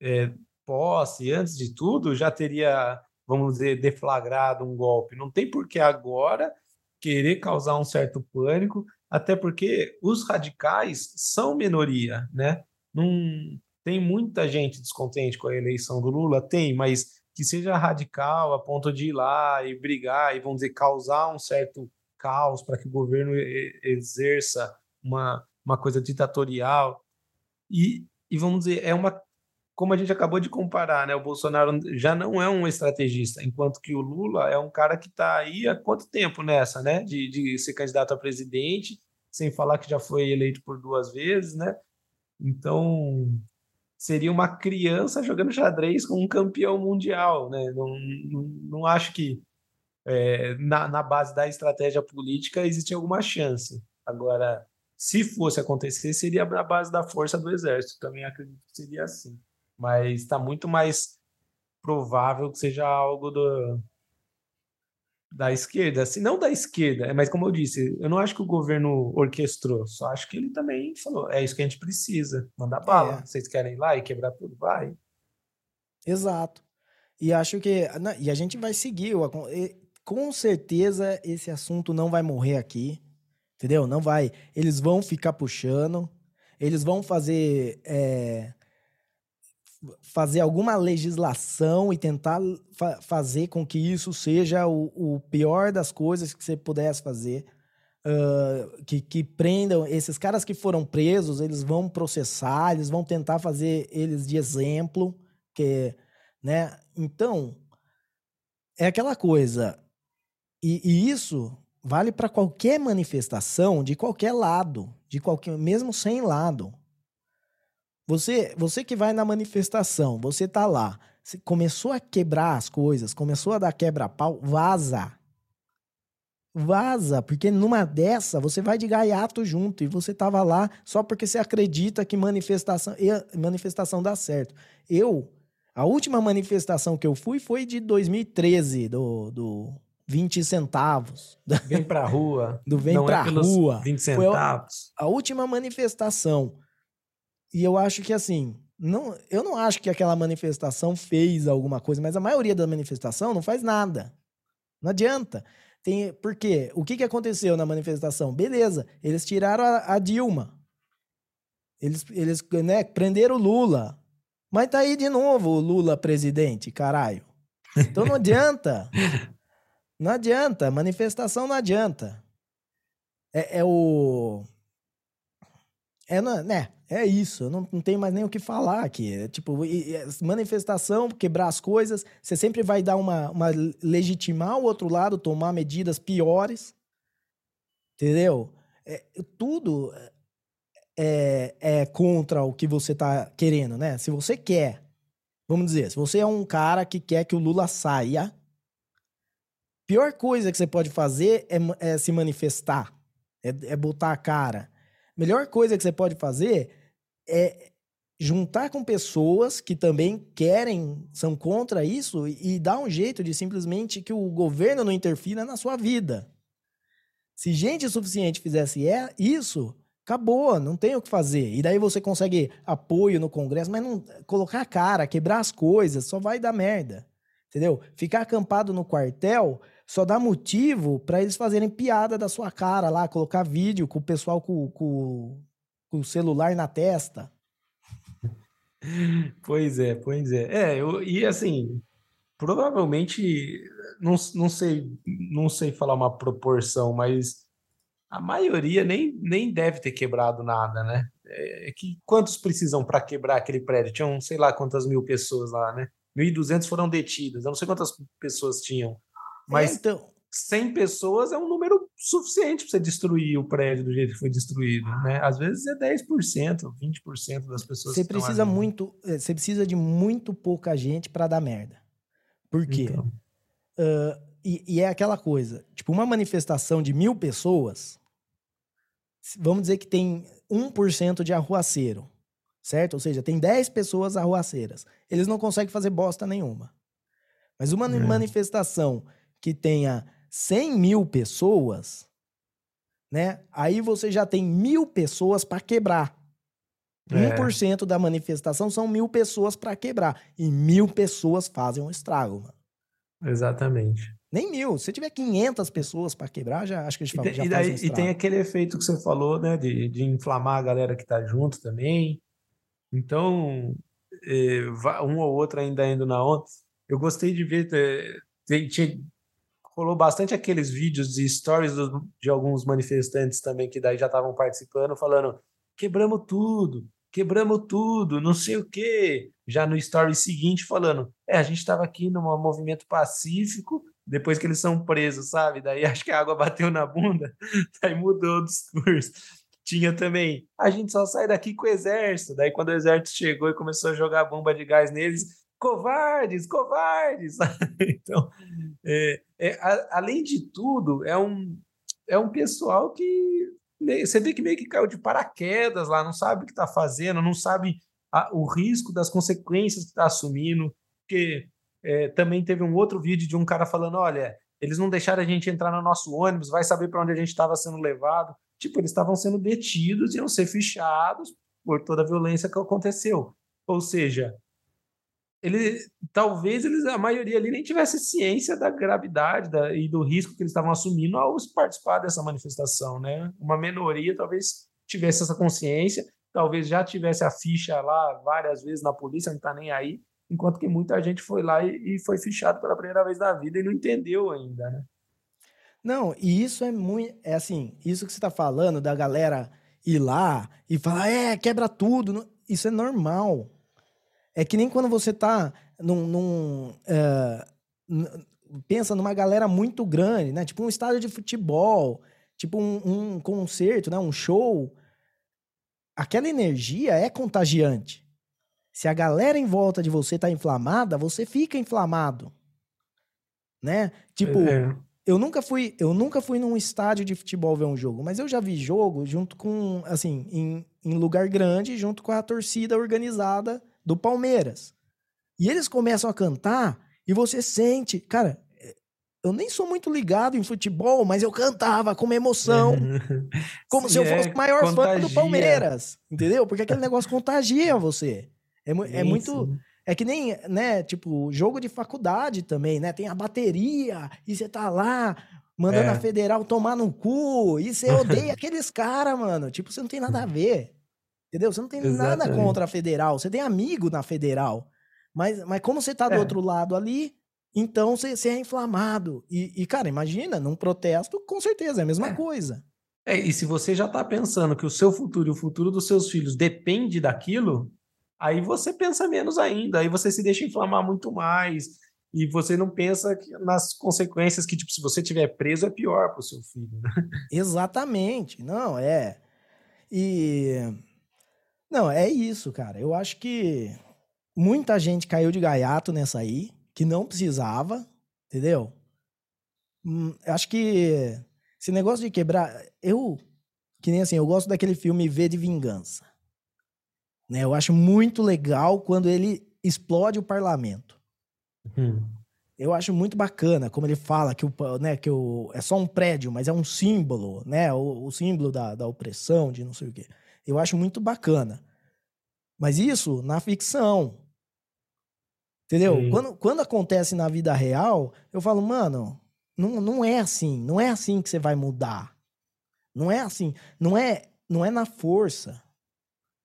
é, posse, antes de tudo, já teria, vamos dizer, deflagrado um golpe. Não tem por que agora querer causar um certo pânico, até porque os radicais são minoria, né? Não tem muita gente descontente com a eleição do Lula, tem, mas que seja radical a ponto de ir lá e brigar e vamos dizer causar um certo caos para que o governo exerça uma, uma coisa ditatorial e, e vamos dizer, é uma. Como a gente acabou de comparar, né? O Bolsonaro já não é um estrategista, enquanto que o Lula é um cara que está aí há quanto tempo nessa, né? De, de ser candidato a presidente, sem falar que já foi eleito por duas vezes, né? Então, seria uma criança jogando xadrez com um campeão mundial, né? Não, não, não acho que é, na, na base da estratégia política existe alguma chance. Agora, se fosse acontecer, seria na base da força do exército. Também acredito que seria assim. Mas está muito mais provável que seja algo do, da esquerda. Se não da esquerda, mas como eu disse, eu não acho que o governo orquestrou, só acho que ele também falou: é isso que a gente precisa, mandar bala. É. Vocês querem ir lá e quebrar tudo? Vai.
Exato. E acho que. E a gente vai seguir. Com certeza esse assunto não vai morrer aqui. Entendeu? Não vai. Eles vão ficar puxando, eles vão fazer. É, fazer alguma legislação e tentar fa fazer com que isso seja o, o, pior das coisas que você pudesse fazer. Uh, que, que prendam esses caras que foram presos, eles vão processar, eles vão tentar fazer eles de exemplo, que, né? Então, é aquela coisa. E, e isso vale para qualquer manifestação de qualquer lado, de qualquer, mesmo sem lado. Você, você que vai na manifestação, você tá lá, você começou a quebrar as coisas, começou a dar quebra-pau, vaza. Vaza, porque numa dessa você vai de gaiato junto e você tava lá só porque você acredita que manifestação, manifestação dá certo. Eu, a última manifestação que eu fui foi de 2013, do, do 20 centavos.
Vem pra rua. [laughs]
Do vem Não é pra é rua.
20 centavos.
Foi a, a, última manifestação. E eu acho que assim, não, eu não acho que aquela manifestação fez alguma coisa, mas a maioria da manifestação não faz nada. Não adianta. Tem, por quê? O que, que aconteceu na manifestação? Beleza, eles tiraram a, a Dilma. Eles, eles né, prenderam o Lula. Mas tá aí de novo o Lula presidente, caralho. Então não adianta. [laughs] Não adianta, manifestação não adianta. É, é o. É, né? É isso, não, não tem mais nem o que falar aqui. É, tipo, manifestação, quebrar as coisas, você sempre vai dar uma, uma legitimar o outro lado, tomar medidas piores. Entendeu? É, tudo é, é contra o que você tá querendo, né? Se você quer, vamos dizer, se você é um cara que quer que o Lula saia, pior coisa que você pode fazer é, é se manifestar, é, é, botar a cara. Melhor coisa que você pode fazer é juntar com pessoas que também querem, são contra isso e, dar um jeito de simplesmente que o governo não interfira na sua vida. Se gente suficiente fizesse é, isso, acabou, não tem o que fazer. E daí você consegue apoio no Congresso, mas não colocar a cara, quebrar as coisas, só vai dar merda. Entendeu? Ficar acampado no quartel só dá motivo para eles fazerem piada da sua cara lá, colocar vídeo com o pessoal com, com, com o celular na testa.
Pois é, pois é. É, eu, e assim, provavelmente, não, não sei, não sei falar uma proporção, mas a maioria nem, nem deve ter quebrado nada, né? É, é que quantos precisam para quebrar aquele prédio? Tinham, sei lá quantas mil pessoas lá, né? 1.200 foram detidas. Eu não sei quantas pessoas tinham, mas é, então... 100 pessoas é um número suficiente para você destruir o prédio do jeito que foi destruído, né? Às vezes é 10%, 20% das pessoas.
Você precisa muito, eh, você precisa de muito pouca gente para dar merda. Por quê? Então. Uh, e, e, é aquela coisa, tipo, uma manifestação de mil pessoas, vamos dizer que tem 1% de arruaceiro, certo? Ou seja, tem 10 pessoas arruaceiras. Eles não conseguem fazer bosta nenhuma. Mas uma é. manifestação que tenha 100 mil pessoas, né? Aí você já tem mil pessoas para quebrar. É. 1% da manifestação são mil pessoas para quebrar. E mil pessoas fazem um estrago, mano.
Exatamente.
Nem mil. Se tiver 500 pessoas para quebrar, já acho que a gente
fala, já e, daí, um E tem aquele efeito que você falou, né? De, de inflamar a galera que tá junto também. Então, eh, um ou outro ainda indo na onda. Eu gostei de ver. Eh, tem, tinha, rolou bastante aqueles vídeos e stories do, de alguns manifestantes também que daí já estavam participando, falando: quebramos tudo, quebramos tudo, não sei o quê. Já no story seguinte, falando: é, a gente estava aqui num movimento pacífico, depois que eles são presos, sabe? Daí [laughs] acho que a água bateu na bunda, [laughs] daí mudou o discurso. Tinha também, a gente só sai daqui com o exército. Daí, quando o exército chegou e começou a jogar bomba de gás neles, covardes, covardes. [laughs] então, é, é, a, além de tudo, é um, é um pessoal que você vê que meio que caiu de paraquedas lá, não sabe o que está fazendo, não sabe a, o risco das consequências que está assumindo. Porque é, também teve um outro vídeo de um cara falando: olha, eles não deixaram a gente entrar no nosso ônibus, vai saber para onde a gente estava sendo levado. Tipo, eles estavam sendo detidos, iam ser fichados por toda a violência que aconteceu. Ou seja, ele talvez eles a maioria ali nem tivesse ciência da gravidade da, e do risco que eles estavam assumindo ao participar dessa manifestação, né? Uma minoria talvez tivesse essa consciência, talvez já tivesse a ficha lá várias vezes na polícia, não está nem aí, enquanto que muita gente foi lá e, e foi fichado pela primeira vez na vida e não entendeu ainda, né?
Não, e isso é muito, é assim, isso que você está falando da galera ir lá e falar, é, quebra tudo, isso é normal. É que nem quando você tá num. num uh, pensa numa galera muito grande, né? Tipo um estádio de futebol, tipo um, um concerto, né? Um show. Aquela energia é contagiante. Se a galera em volta de você tá inflamada, você fica inflamado. Né? Tipo, é. eu nunca fui, eu nunca fui num estádio de futebol ver um jogo, mas eu já vi jogo junto com, assim, em, em lugar grande, junto com a torcida organizada do Palmeiras. E eles começam a cantar e você sente, cara, eu nem sou muito ligado em futebol, mas eu cantava com uma emoção, [laughs] como Sim, se eu fosse o maior contagia. fã do Palmeiras, entendeu? Porque aquele negócio contagia você. É, é muito. É que nem, né, tipo, jogo de faculdade também, né? Tem a bateria e você tá lá mandando é. a federal tomar no cu e você [laughs] odeia aqueles caras, mano. Tipo, você não tem nada a ver. Entendeu? Você não tem Exatamente. nada contra a federal, você tem amigo na federal. Mas, mas como você tá do é. outro lado ali, então você, você é inflamado. E, e, cara, imagina, num protesto, com certeza, é a mesma é. coisa.
É, e se você já tá pensando que o seu futuro e o futuro dos seus filhos depende daquilo, aí você pensa menos ainda, aí você se deixa inflamar muito mais. E você não pensa nas consequências que, tipo, se você tiver preso, é pior pro seu filho, né?
Exatamente. Não, é. E não, é isso, cara. Eu acho que muita gente caiu de gaiato nessa aí, que não precisava, entendeu? Hum, acho que esse negócio de quebrar. Eu, que nem assim, eu gosto daquele filme V de Vingança. Né? Eu acho muito legal quando ele explode o parlamento. Hum. Eu acho muito bacana como ele fala que, o, né, que o, é só um prédio, mas é um símbolo, né? O, o símbolo da, da opressão, de não sei o quê. Eu acho muito bacana. Mas isso na ficção. Entendeu? Quando, quando acontece na vida real, eu falo, mano, não, não é assim. Não é assim que você vai mudar. Não é assim. Não é, não é na força.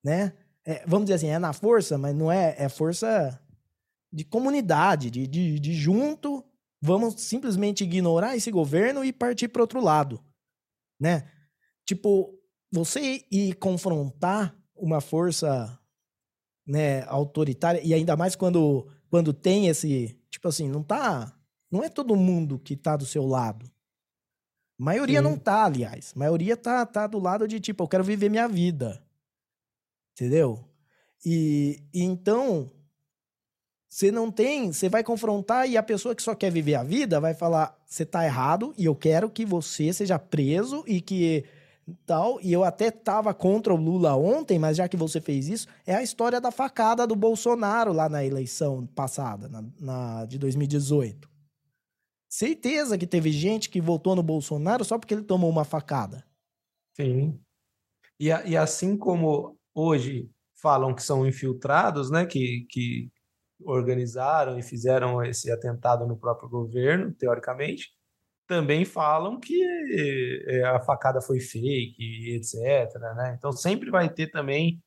Né? é, vamos dizer assim, é na força, mas não é, é força de comunidade, de, de, de junto, vamos simplesmente ignorar esse governo e partir para outro lado, né? Tipo, você ir confrontar uma força né, autoritária, e ainda mais quando, quando tem esse, tipo assim, não tá, não é todo mundo que tá do seu lado. A maioria Sim. não tá, aliás. A maioria tá, tá do lado de, tipo, eu quero viver minha vida. Entendeu? E, e então, você não tem, você vai confrontar e a pessoa que só quer viver a vida vai falar: você tá errado e eu quero que você seja preso e que tal. E eu até tava contra o Lula ontem, mas já que você fez isso, é a história da facada do Bolsonaro lá na eleição passada, na, na de 2018. Certeza que teve gente que votou no Bolsonaro só porque ele tomou uma facada.
Sim. E, e assim como hoje falam que são infiltrados, né, que, que organizaram e fizeram esse atentado no próprio governo, teoricamente, também falam que é, a facada foi fake, etc. Né? Então sempre vai ter também.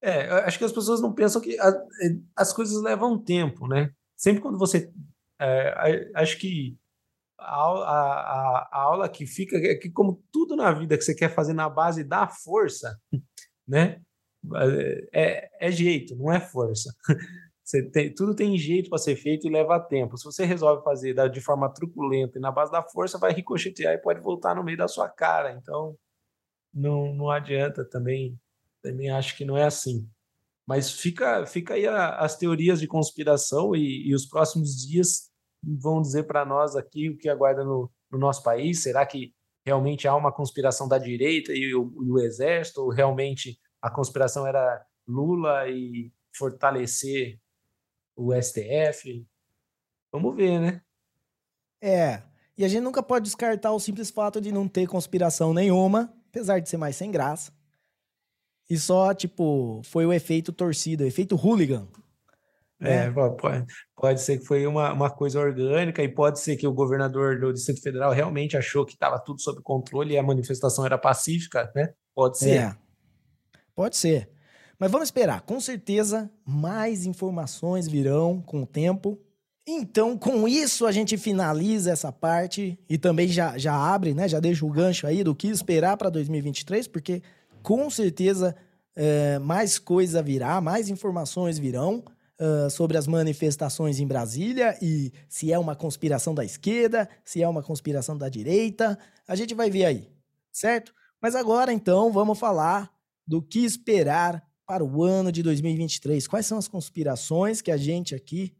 É, acho que as pessoas não pensam que a, é, as coisas levam tempo, né? Sempre quando você. É, acho que a, a, a, aula que fica é que, como tudo na vida que você quer fazer na base da força, né? É, é jeito, não é força. Tem, tudo tem jeito para ser feito e leva tempo. Se você resolve fazer de forma truculenta e na base da força, vai ricochetear e pode voltar no meio da sua cara. Então, não, não adianta também. Também acho que não é assim. Mas fica, fica aí a, as teorias de conspiração e, e, os próximos dias vão dizer para nós aqui o que aguarda no, no, nosso país. Será que realmente há uma conspiração da direita e o, e o exército? Ou realmente a conspiração era Lula e fortalecer o STF. Vamos ver, né?
É. E a gente nunca pode descartar o simples fato de não ter conspiração nenhuma, apesar de ser mais sem graça. E só, tipo, foi o efeito torcida, o efeito hooligan.
É, né? pode, pode ser que foi uma, uma coisa orgânica e pode ser que o governador do Distrito Federal realmente achou que estava tudo sob controle e a manifestação era pacífica, né? Pode ser. É,
pode ser. Mas vamos esperar, com certeza mais informações virão com o tempo. Então, com isso, a gente finaliza essa parte e também já, já abre, né? Já deixa o gancho aí do que esperar para 2023, porque com certeza é, mais coisa virá, mais informações virão uh, sobre as manifestações em Brasília e se é uma conspiração da esquerda, se é uma conspiração da direita. A gente vai ver aí, certo? Mas agora, então, vamos falar do que esperar para o ano de 2023? Quais são as conspirações que a gente aqui,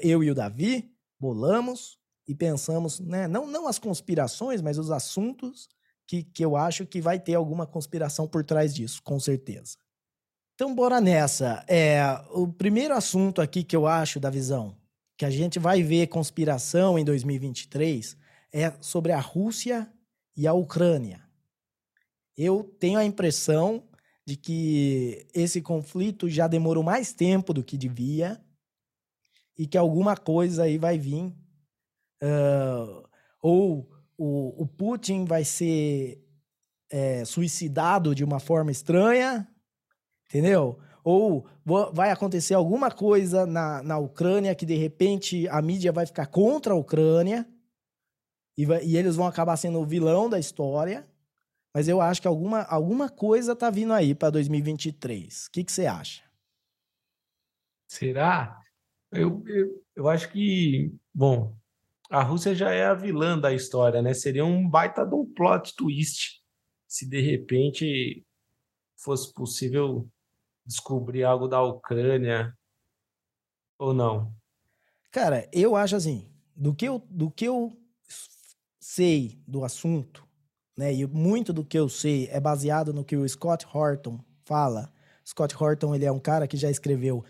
eu e o Davi, bolamos e pensamos, né? Não, não as conspirações, mas os assuntos que, que eu acho que vai ter alguma conspiração por trás disso, com certeza. Então, bora nessa. É, o primeiro assunto aqui que eu acho da visão que a gente vai ver conspiração em 2023 é sobre a Rússia e a Ucrânia. Eu tenho a impressão de que esse conflito já demorou mais tempo do que devia e que alguma coisa aí vai vir. Uh, ou o, o, Putin vai ser é, suicidado de uma forma estranha, entendeu? Ou vai acontecer alguma coisa na, na Ucrânia que de repente a mídia vai ficar contra a Ucrânia e, vai, e eles vão acabar sendo o vilão da história. Mas eu acho que alguma, alguma coisa tá vindo aí para 2023. O que, que você acha?
Será? Eu, eu, eu acho que, bom, a Rússia já é a vilã da história, né? Seria um baita de um plot twist se de repente fosse possível descobrir algo da Ucrânia ou não.
Cara, eu acho assim, do que eu, do que eu sei do assunto, né? E muito do que eu sei é baseado no que o Scott Horton fala. Scott Horton ele é um cara que já escreveu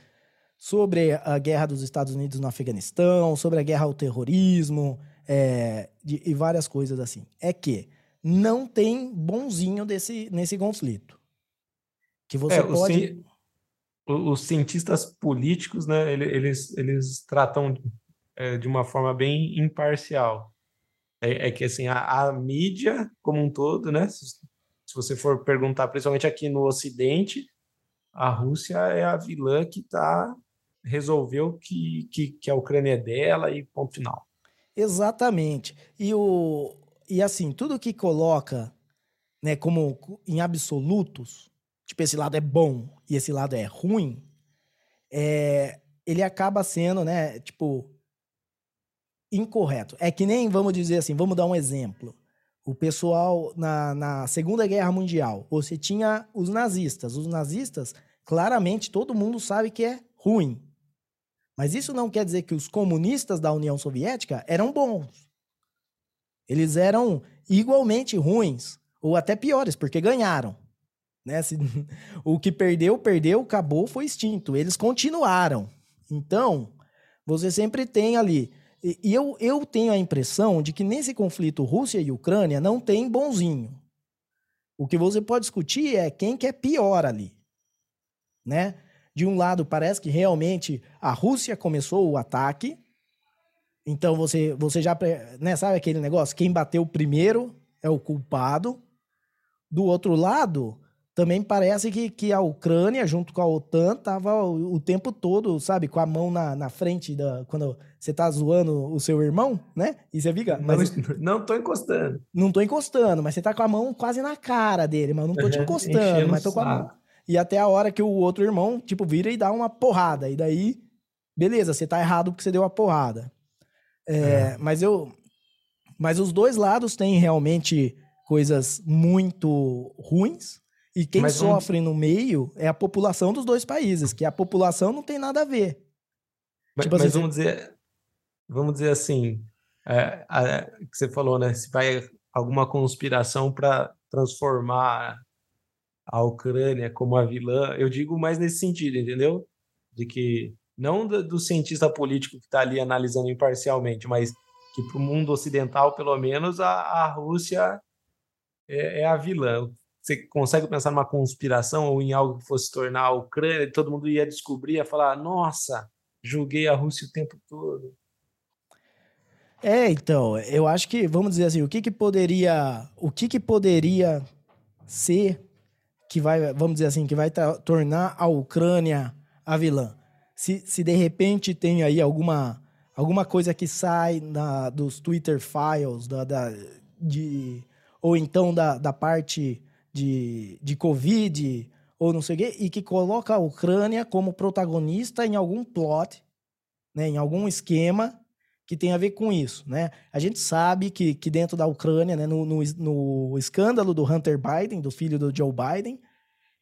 sobre a guerra dos Estados Unidos no Afeganistão, sobre a guerra ao terrorismo é, de, e várias coisas assim. É que não tem bonzinho desse, nesse conflito. Que você é, pode...
Os cientistas políticos, né, eles, eles tratam é, de uma forma bem imparcial. É, é que assim, a, a, mídia como um todo, né? Se, se, você for perguntar, principalmente aqui no Ocidente, a Rússia é a vilã que tá resolveu que, que, que a Ucrânia é dela e ponto final.
Exatamente. E, o, e assim, tudo que coloca né, como em absolutos, tipo, esse lado é bom e esse lado é ruim, é, ele acaba sendo, né, tipo, incorreto. É que nem, vamos dizer assim, vamos dar um exemplo. O pessoal na, na Segunda Guerra Mundial, você tinha os nazistas. Os nazistas, claramente, todo mundo sabe que é ruim. Mas isso não quer dizer que os comunistas da União Soviética eram bons. Eles eram igualmente ruins, ou até piores, porque ganharam. Né? Se, [laughs] o que perdeu, perdeu, acabou, foi extinto. Eles continuaram. Então, você sempre tem ali. E, e eu, eu tenho a impressão de que nesse conflito Rússia e Ucrânia não tem bonzinho. O que você pode discutir é quem que é pior ali. Né? De um lado, parece que realmente a Rússia começou o ataque. Então você, você já né, sabe aquele negócio? Quem bateu primeiro é o culpado. Do outro lado, também parece que, que a Ucrânia, junto com a OTAN, tava o, o tempo todo, sabe, com a mão na, na frente da. Quando você tá zoando o seu irmão, né? E você fica.
Mas, não, [laughs] não tô encostando.
Não tô encostando, mas você tá com a mão quase na cara dele, mas não tô te encostando, mas tô com a mão. E até a hora que o outro irmão, tipo, vira e dá uma porrada. E daí, beleza, você tá errado porque você deu a porrada. É, é. Mas eu. Mas os dois lados têm realmente coisas muito ruins e quem Mas sofre no meio é a população dos dois países, que a população não tem nada a ver.
Mas, tipo, mas assim, vamos dizer, vamos dizer assim, é, a, que você falou, né? Se vai alguma conspiração para transformar a Ucrânia como a vilã, eu digo mais nesse sentido, entendeu? De que não do, do cientista político que está ali analisando imparcialmente, mas que para o mundo ocidental, pelo menos, a, a Rússia é, é a vilã você consegue pensar numa conspiração ou em algo que fosse tornar a Ucrânia todo mundo ia descobrir, ia falar: nossa, julguei a Rússia o tempo todo.
É, então, eu acho que, vamos dizer assim, o que que poderia, o que que poderia ser que vai, vamos dizer assim, que vai tornar a Ucrânia a vilã? Se, se de repente tem aí alguma, alguma coisa que sai na, dos Twitter files, da, da, de, ou então da, da parte de, de Covid ou não sei o quê, e que coloca a Ucrânia como protagonista em algum plot, né, em algum esquema que tem a ver com isso. Né? A gente sabe que, que dentro da Ucrânia, né, no, no, no escândalo do Hunter Biden, do filho do Joe Biden,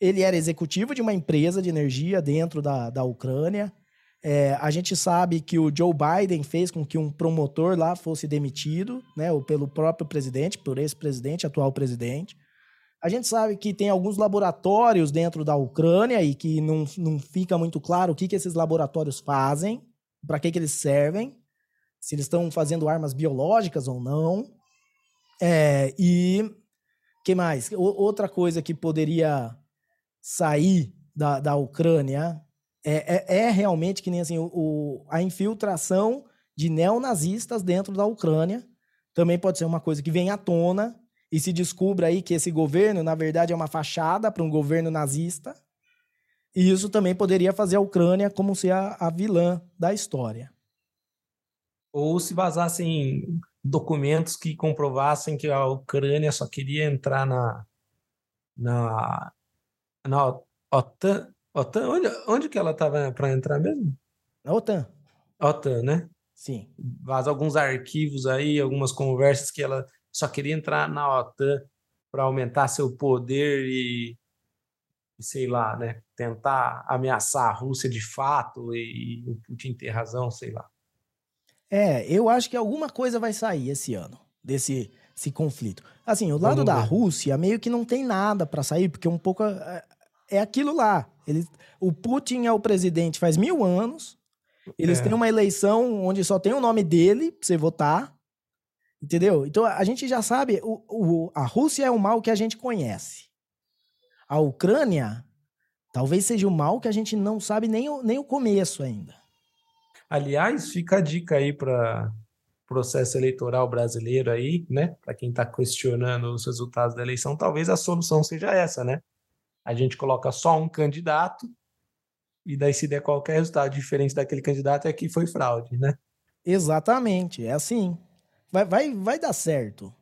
ele era executivo de uma empresa de energia dentro da, da Ucrânia. É, a gente sabe que o Joe Biden fez com que um promotor lá fosse demitido, né, ou pelo próprio presidente, por esse presidente, atual presidente. A gente sabe que tem alguns laboratórios dentro da Ucrânia e que não, não fica muito claro o que, que esses laboratórios fazem, para que, que eles servem, se eles estão fazendo armas biológicas ou não. É, e que mais? O, outra coisa que poderia sair da, da Ucrânia é, é, é realmente que nem assim o, o, a infiltração de neonazistas dentro da Ucrânia também pode ser uma coisa que vem à tona e se descubra aí que esse governo, na verdade, é uma fachada para um governo nazista. E isso também poderia fazer a Ucrânia como ser a, a vilã da história.
Ou se vazassem documentos que comprovassem que a Ucrânia só queria entrar na, na, na OTAN. OTAN onde, onde que ela estava para entrar mesmo?
Na OTAN.
OTAN, né?
Sim.
Vaza alguns arquivos aí, algumas conversas que ela só queria entrar na OTAN para aumentar seu poder e, e, sei lá, né, tentar ameaçar a Rússia de fato e, e o Putin ter razão, sei lá.
É, eu acho que alguma coisa vai sair esse ano desse esse conflito. Assim, o lado da Rússia meio que não tem nada para sair, porque um pouco é, é aquilo lá. Ele, o Putin é o presidente faz mil anos. Eles é. têm uma eleição onde só tem o nome dele pra você votar. Entendeu? Então a gente já sabe, o, o, a Rússia é o mal que a gente conhece. A Ucrânia talvez seja o mal que a gente não sabe nem o, nem o começo ainda.
Aliás, fica a dica aí para processo eleitoral brasileiro aí, né? Para quem está questionando os resultados da eleição, talvez a solução seja essa, né? a gente coloca só um candidato e daí se der qualquer resultado diferente daquele candidato é que foi fraude, né?
Exatamente, é assim. Vai, vai, vai dar certo.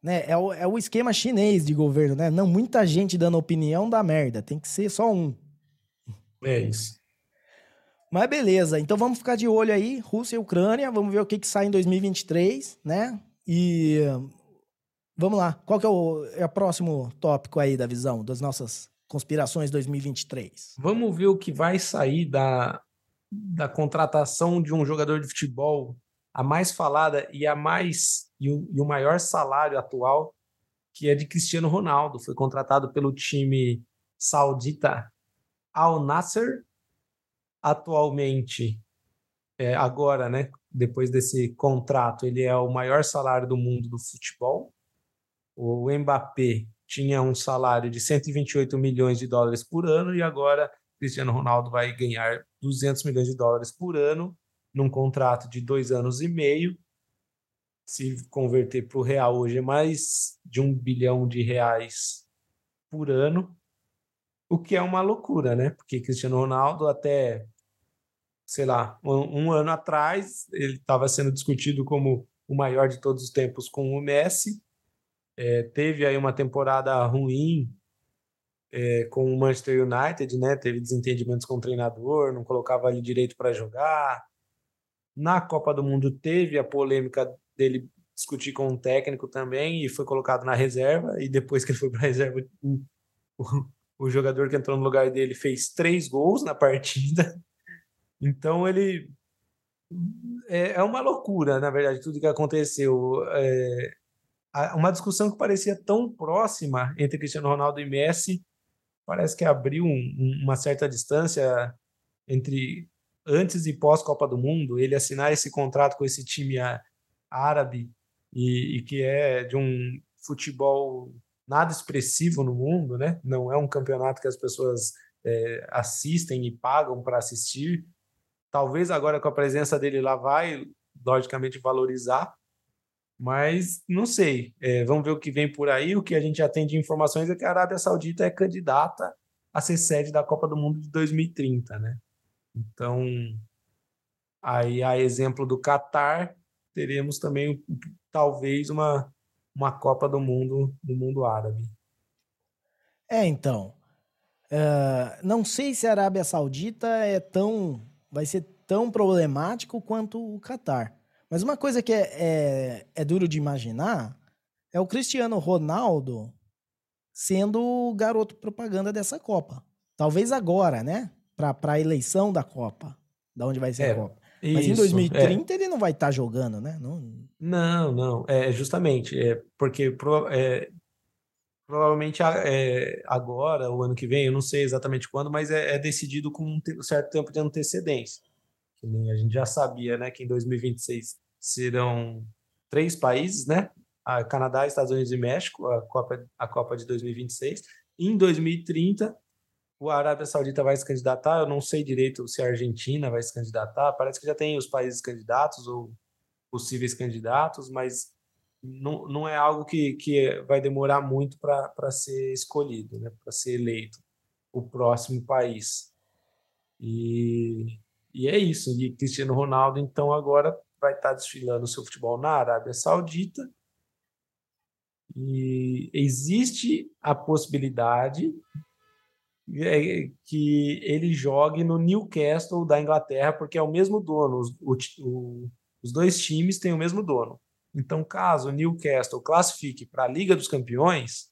Né? É, o, é o esquema chinês de governo, né? Não muita gente dando opinião dá merda, tem que ser só um.
É isso.
Mas beleza, então vamos ficar de olho aí, Rússia e Ucrânia, vamos ver o que, que sai em 2023, né? E vamos lá, qual que é o, é o próximo tópico aí da visão das nossas conspirações 2023?
Vamos ver o que vai sair da, da contratação de um jogador de futebol, a mais falada e a mais e o, e o maior salário atual, que é de Cristiano Ronaldo, foi contratado pelo time saudita Al Nasser. Atualmente, é, agora, né, depois desse contrato, ele é o maior salário do mundo do futebol. O Mbappé tinha um salário de 128 milhões de dólares por ano e agora Cristiano Ronaldo vai ganhar 200 milhões de dólares por ano num contrato de dois anos e meio. Se converter para o real hoje é mais de um bilhão de reais por ano, o que é uma loucura, né? Porque Cristiano Ronaldo até sei lá, um, um ano atrás, ele estava sendo discutido como o maior de todos os tempos com o Messi. É, teve aí uma temporada ruim é, com o Manchester United, né? Teve desentendimentos com o treinador, não colocava ele direito para jogar. Na Copa do Mundo teve a polêmica dele discutir com um técnico também e foi colocado na reserva. E depois que ele foi para a [laughs] reserva, o, o, o jogador que entrou no lugar dele fez três gols na partida. [laughs] Então ele é, é uma loucura, na verdade, tudo que aconteceu. É, uma discussão que parecia tão próxima entre Cristiano Ronaldo e Messi parece que abriu um, uma certa distância entre antes e pós Copa do Mundo. Ele assinar esse contrato com esse time árabe e, e que é de um futebol nada expressivo no mundo, né? Não é um campeonato que as pessoas é, assistem e pagam para assistir. Talvez agora com a presença dele lá vai, logicamente, valorizar, mas não sei. É, vamos ver o que vem por aí. O que a gente já tem de informações é que a Arábia Saudita é candidata a ser sede da Copa do Mundo de 2030, né? Então, aí a exemplo do Catar, teremos também talvez uma, uma Copa do Mundo do mundo árabe.
É, então. Uh, não sei se a Arábia Saudita é tão vai ser tão problemático quanto o Qatar. Mas uma coisa que é, é, é duro de imaginar é o Cristiano Ronaldo sendo o garoto propaganda dessa Copa. Talvez agora, né? Para a eleição da Copa, da onde vai ser é, a Copa. Mas isso, em 2030 é. ele não vai estar tá jogando, né?
Não, não, não. É justamente é porque pro, é, provavelmente é, agora, o ano que vem, eu não sei exatamente quando, mas é, é decidido com um certo tempo de antecedência. A gente já sabia, né, que em 2026 serão três países, né? A Canadá, Estados Unidos e México, a Copa, a Copa de 2026. Em 2030, o Arábia Saudita vai se candidatar. Eu não sei direito se a Argentina vai se candidatar. Parece que já tem os países candidatos ou possíveis candidatos, mas não, não é algo que, que vai demorar muito para ser escolhido, né? para ser eleito o próximo país. E, e é isso. E Cristiano Ronaldo, então, agora vai estar desfilando o seu futebol na Arábia Saudita. E existe a possibilidade que ele jogue no Newcastle da Inglaterra, porque é o mesmo dono. Os, o, os dois times têm o mesmo dono. Então, caso o Newcastle classifique para a Liga dos Campeões,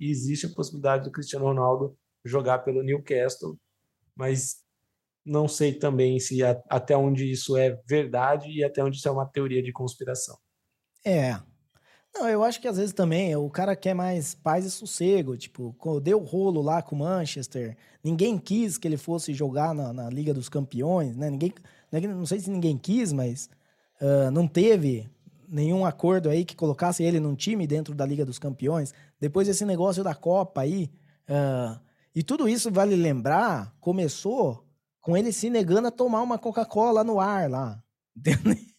existe a possibilidade do Cristiano Ronaldo jogar pelo Newcastle, mas não sei também se a, até onde isso é verdade e até onde isso é uma teoria de conspiração.
É. Não, eu acho que às vezes também o cara quer mais paz e sossego. Tipo, deu rolo lá com o Manchester, ninguém quis que ele fosse jogar na, na Liga dos Campeões, né? Ninguém, não sei se ninguém quis, mas uh, não teve nenhum acordo aí que colocasse ele num time dentro da Liga dos Campeões. Depois desse negócio da Copa aí. Uh, e tudo isso, vale lembrar, começou com ele se negando a tomar uma Coca-Cola no ar lá. [laughs]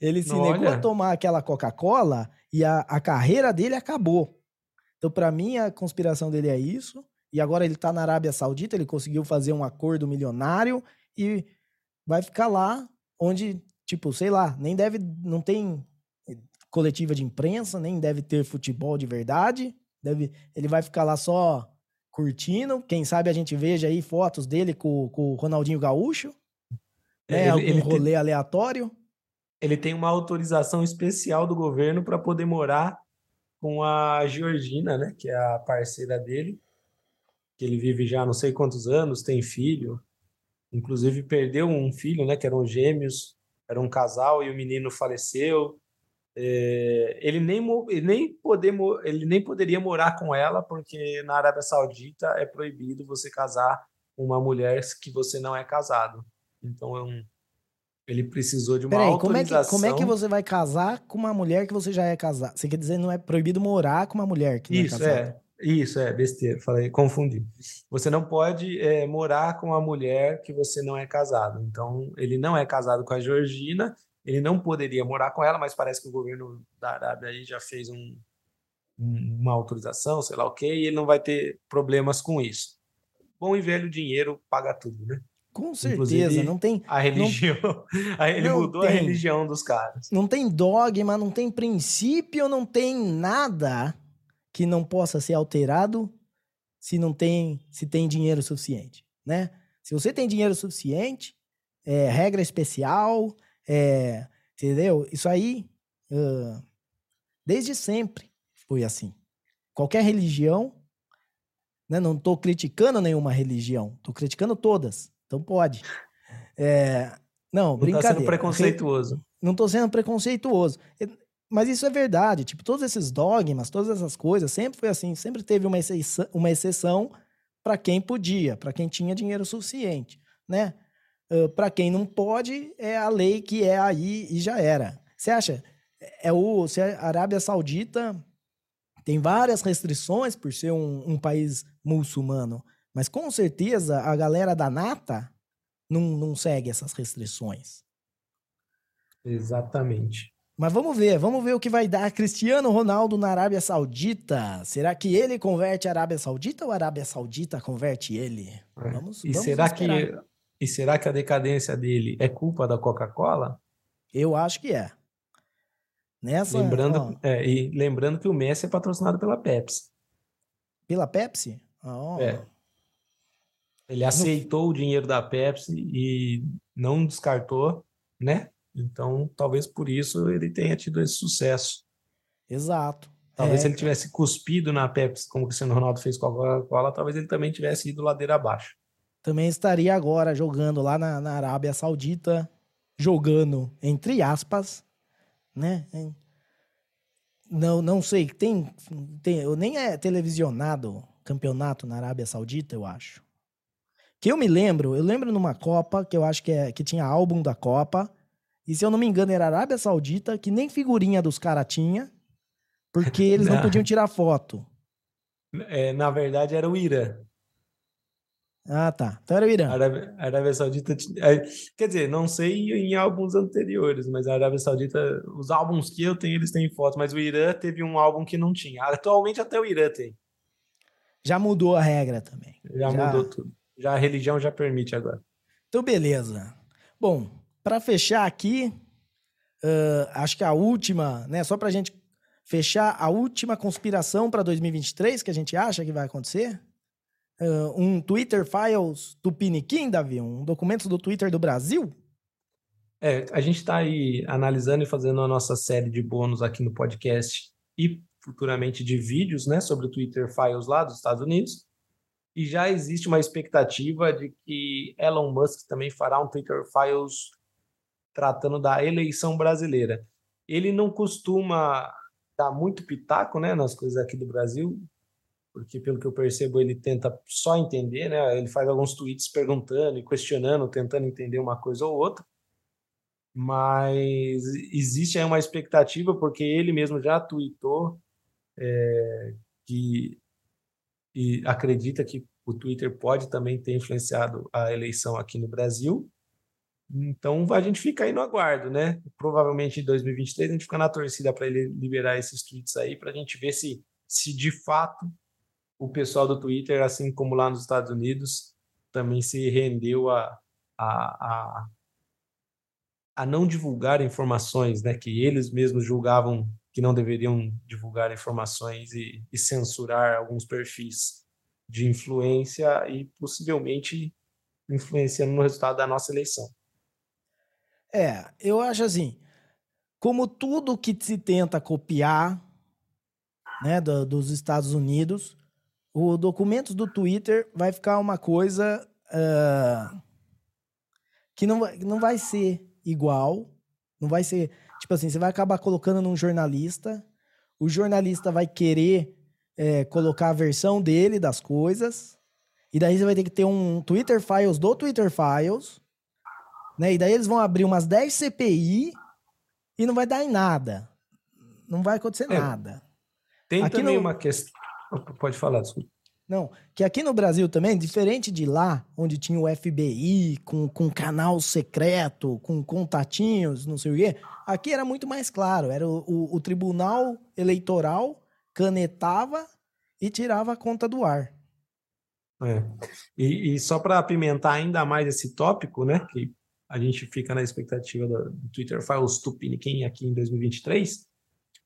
ele se Olha. negou a tomar aquela Coca-Cola e a, a carreira dele acabou. Então, para mim, a conspiração dele é isso. E agora ele tá na Arábia Saudita, ele conseguiu fazer um acordo milionário e vai ficar lá onde, tipo, sei lá, nem deve, não tem coletiva de imprensa, nem deve ter futebol de verdade. Deve, ele vai ficar lá só curtindo. Quem sabe a gente veja aí fotos dele com, com o Ronaldinho Gaúcho. Né, ele, algum ele rolê aleatório.
Ele tem uma autorização especial do governo para poder morar com a Georgina, né, que é a parceira dele, que ele vive já não sei quantos anos, tem filho, inclusive perdeu um filho, né, que eram gêmeos, era um casal e o menino faleceu. É, ele, nem, ele, nem poder, ele nem poderia morar com ela, porque na Arábia Saudita é proibido você casar com uma mulher que você não é casado. Então é um, ele precisou de uma Peraí, autorização.
Como é, que, como é que você vai casar com uma mulher que você já é casado? Você quer dizer não é proibido morar com uma mulher que não é
Isso, é casada? É. Isso, é, besteira, falei, confundi. Você não pode é, morar com uma mulher que você não é casado. Então, ele não é casado com a Georgina, ele não poderia morar com ela, mas parece que o governo da Arábia aí já fez um, uma autorização, sei lá o quê, e ele não vai ter problemas com isso. Bom e velho dinheiro paga tudo, né?
Com certeza, Inclusive, não tem.
A religião. [laughs] Não, ele mudou tem, a religião dos caras.
Não tem dogma, não tem princípio, não tem nada que não possa ser alterado se não tem, se tem dinheiro suficiente, né? Se você tem dinheiro suficiente, é, regra especial, é, entendeu? Isso aí, uh, desde sempre foi assim. Qualquer religião, né? Não estou criticando nenhuma religião, estou criticando todas. Então pode. É, não, não brincadeira. Tá sendo
preconceituoso.
Não estou sendo preconceituoso. Mas isso é verdade. Tipo, todos esses dogmas, todas essas coisas, sempre foi assim. Sempre teve uma exceção, uma exceção para quem podia, para quem tinha dinheiro suficiente, né? Uh, para quem não pode, é a lei que é aí e já era. Você acha? É o, se a Arábia Saudita tem várias restrições por ser um, um país muçulmano, mas com certeza a galera da nata não, não segue essas restrições.
Exatamente.
Mas vamos ver, vamos ver o que vai dar Cristiano Ronaldo na Arábia Saudita. Será que ele converte a Arábia Saudita ou a Arábia Saudita converte ele?
É. Vamos, e vamos será esperar. que e será que a decadência dele é culpa da Coca-Cola?
Eu acho que é.
Nessa, lembrando, é, e lembrando que o Messi é patrocinado pela Pepsi.
Pela Pepsi?
Oh. É. Ele aceitou o dinheiro da Pepsi e não descartou, né? Então, talvez por isso ele tenha tido esse sucesso.
Exato.
Talvez é, se ele tivesse cuspido na Pepsi, como o Cristiano Ronaldo fez com a Coca-Cola, talvez ele também tivesse ido ladeira abaixo.
Também estaria agora jogando lá na, na Arábia Saudita, jogando, entre aspas, né? Não, não sei, tem, tem, nem é televisionado campeonato na Arábia Saudita, eu acho. Que eu me lembro, eu lembro numa Copa, que eu acho que, é, que tinha álbum da Copa, e se eu não me engano, era Arábia Saudita, que nem figurinha dos caras tinha, porque eles não. não [laughs] podiam tirar foto.
É, na verdade, era o Irã.
Ah, tá. Então era o Irã.
A Arábia, a Arábia Saudita. É, quer dizer, não sei em álbuns anteriores, mas a Arábia Saudita, os álbuns que eu tenho, eles têm foto, mas o Irã teve um álbum que não tinha. Atualmente até o Irã tem.
Já mudou a regra também.
Já, já... mudou tudo. Já a religião já permite agora.
Então, beleza. Bom, para fechar aqui, uh, acho que a última, né? Só para a gente fechar a última conspiração para 2023 que a gente acha que vai acontecer. Uh, um Twitter Files do Piniquim, Davi, um documento do Twitter do Brasil.
É, a gente está aí analisando e fazendo a nossa série de bônus aqui no podcast e futuramente de vídeos, né, sobre o Twitter Files lá dos Estados Unidos. E já existe uma expectativa de que Elon Musk também fará um Twitter Files tratando da eleição brasileira. Ele não costuma dar muito pitaco né, nas coisas aqui do Brasil, porque, pelo que eu percebo, ele tenta só entender, né? Ele faz alguns tweets perguntando e questionando, tentando entender uma coisa ou outra. Mas existe aí uma expectativa, porque ele mesmo já tweetou é, que e acredita que o Twitter pode também ter influenciado a eleição aqui no Brasil. Então a gente fica aí no aguardo, né? Provavelmente em 2023 a gente fica na torcida para ele liberar esses tweets aí, para a gente ver se, se de fato o pessoal do Twitter, assim como lá nos Estados Unidos, também se rendeu a, a, a, a não divulgar informações, né, que eles mesmos julgavam que não deveriam divulgar informações e, e censurar alguns perfis de influência e possivelmente influenciando no resultado da nossa eleição.
É, eu acho assim, como tudo que se tenta copiar, né, do, dos Estados Unidos, o documentos do Twitter vai ficar uma coisa uh, que não, não vai ser igual, não vai ser, tipo assim, você vai acabar colocando num jornalista, o jornalista vai querer é, colocar a versão dele das coisas, e daí você vai ter que ter um Twitter Files do Twitter Files, né? E daí eles vão abrir umas 10 CPI e não vai dar em nada. Não vai acontecer é, nada.
Tem aqui também no... uma questão. Pode falar, desculpa.
Não, que aqui no Brasil também, diferente de lá, onde tinha o FBI com, com canal secreto, com contatinhos, não sei o quê, aqui era muito mais claro. Era o, o, o Tribunal Eleitoral canetava e tirava a conta do ar.
É. E, e só para apimentar ainda mais esse tópico, né, que a gente fica na expectativa do, do Twitter Files Tupiniquim aqui em 2023,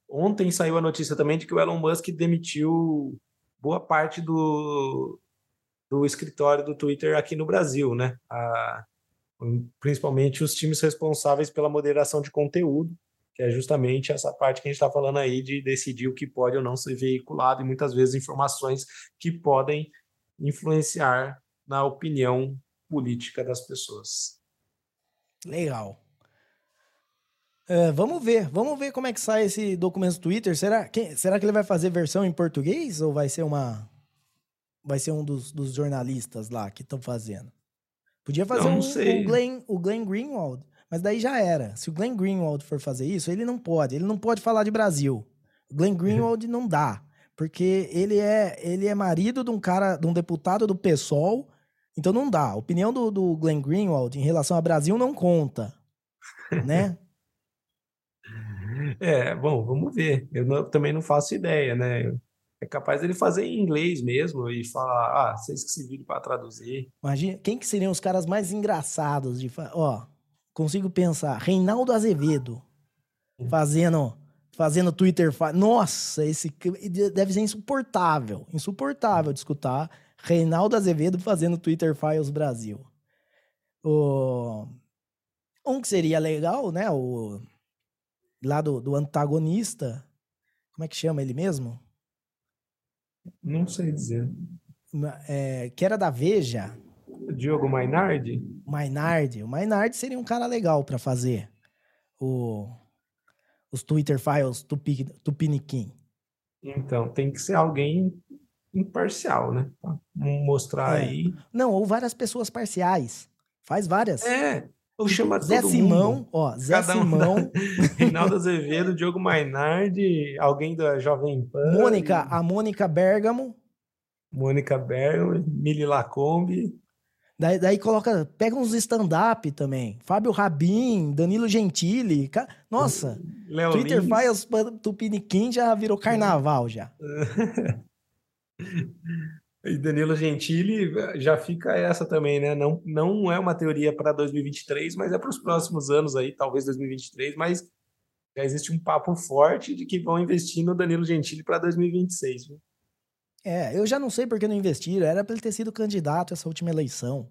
ontem saiu a notícia também de que o Elon Musk demitiu boa parte do, do escritório do Twitter aqui no Brasil, né? A, principalmente os times responsáveis pela moderação de conteúdo, que é justamente essa parte que a gente está falando aí de decidir o que pode ou não ser veiculado e muitas vezes informações que podem influenciar na opinião política das pessoas.
Legal. É, vamos ver, vamos ver como é que sai esse documento do Twitter. Será que, será que ele vai fazer versão em português ou vai ser uma. Vai ser um dos, dos jornalistas lá que estão fazendo? Podia fazer um, o, Glenn, o Glenn Greenwald, mas daí já era. Se o Glenn Greenwald for fazer isso, ele não pode. Ele não pode falar de Brasil. O Glenn Greenwald [laughs] não dá porque ele é, ele é marido de um cara, de um deputado do PSOL, então não dá. A opinião do, do Glenn Greenwald em relação ao Brasil não conta, né? [laughs]
É, bom, vamos ver. Eu não, também não faço ideia, né? É capaz dele fazer em inglês mesmo e falar, ah, vocês que se viram para traduzir.
Imagina, quem que seriam os caras mais engraçados de... Ó, consigo pensar, Reinaldo Azevedo hum. fazendo fazendo Twitter. Nossa, esse deve ser insuportável. Insuportável de escutar Reinaldo Azevedo fazendo Twitter Files Brasil. O... Um que seria legal, né? O lá do, do antagonista. Como é que chama ele mesmo?
Não sei dizer.
É, que era da Veja.
Diogo Mainardi?
Mainardi. O Mainardi seria um cara legal para fazer. O os Twitter files tupi, tupiniquim?
Então, tem que ser alguém imparcial, né? Pra mostrar é. aí.
Não, ou várias pessoas parciais. Faz várias.
É. Ou chama
Zé Simão, mundo. ó, Zé Cada Simão. Um [laughs]
Reinaldo Azevedo, Diogo Mainardi, alguém da Jovem Pan.
Mônica, e... a Mônica Bergamo.
Mônica Bergamo, Mili Lacombe.
Daí, daí coloca, pega uns stand-up também. Fábio Rabin, Danilo Gentili. Nossa, Leo Twitter Lins. Files Tupiniquim já virou carnaval já. [laughs]
e Danilo Gentili já fica essa também, né? Não, não é uma teoria para 2023, mas é para os próximos anos aí, talvez 2023, mas já existe um papo forte de que vão investir no Danilo Gentili para 2026. Viu?
É, eu já não sei por que não investiram. Era para ele ter sido candidato essa última eleição.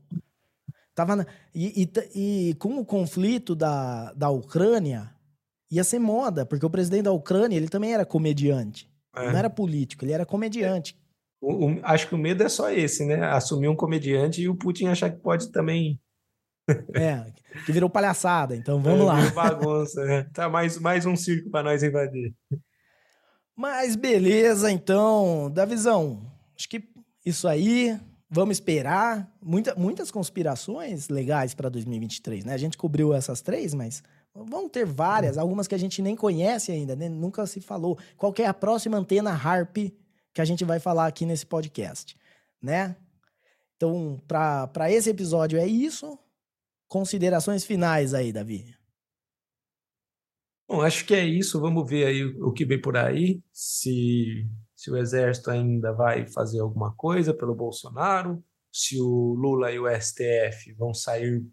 Tava na... e, e, e, com o conflito da, da Ucrânia, ia ser moda, porque o presidente da Ucrânia ele também era comediante. É. Não era político, ele era comediante.
O, o, acho que o medo é só esse, né? Assumir um comediante e o Putin achar que pode também.
é, que virou palhaçada, então vamos é, lá.
Bagunça, né? Tá mais, mais um circo para nós invadir.
Mas beleza, então, Davizão, acho que isso aí, vamos esperar. Muita, muitas conspirações legais para 2023, né? A gente cobriu essas três, mas vão ter várias, algumas que a gente nem conhece ainda, né? nunca se falou. Qual é a próxima antena Harp que a gente vai falar aqui nesse podcast, né? Então, para esse episódio é isso. Considerações finais aí, Davi.
Bom, acho que é isso. Vamos ver aí o que vem por aí. Se, se o exército ainda vai fazer alguma coisa pelo Bolsonaro, se o Lula e o STF vão sair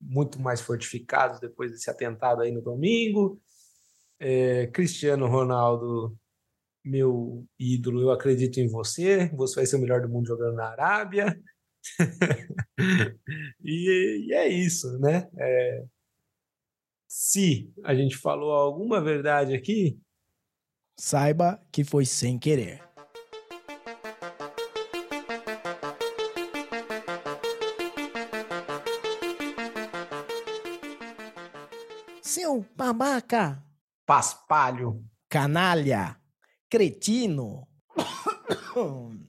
muito mais fortificados depois desse atentado aí no domingo. É, Cristiano Ronaldo, meu ídolo, eu acredito em você, você vai ser o melhor do mundo jogando na Arábia. [laughs] e, e, é isso, né? É, se a gente falou alguma verdade aqui,
saiba que foi sem querer. Seu babaca,
paspalho,
canalha, cretino. [coughs]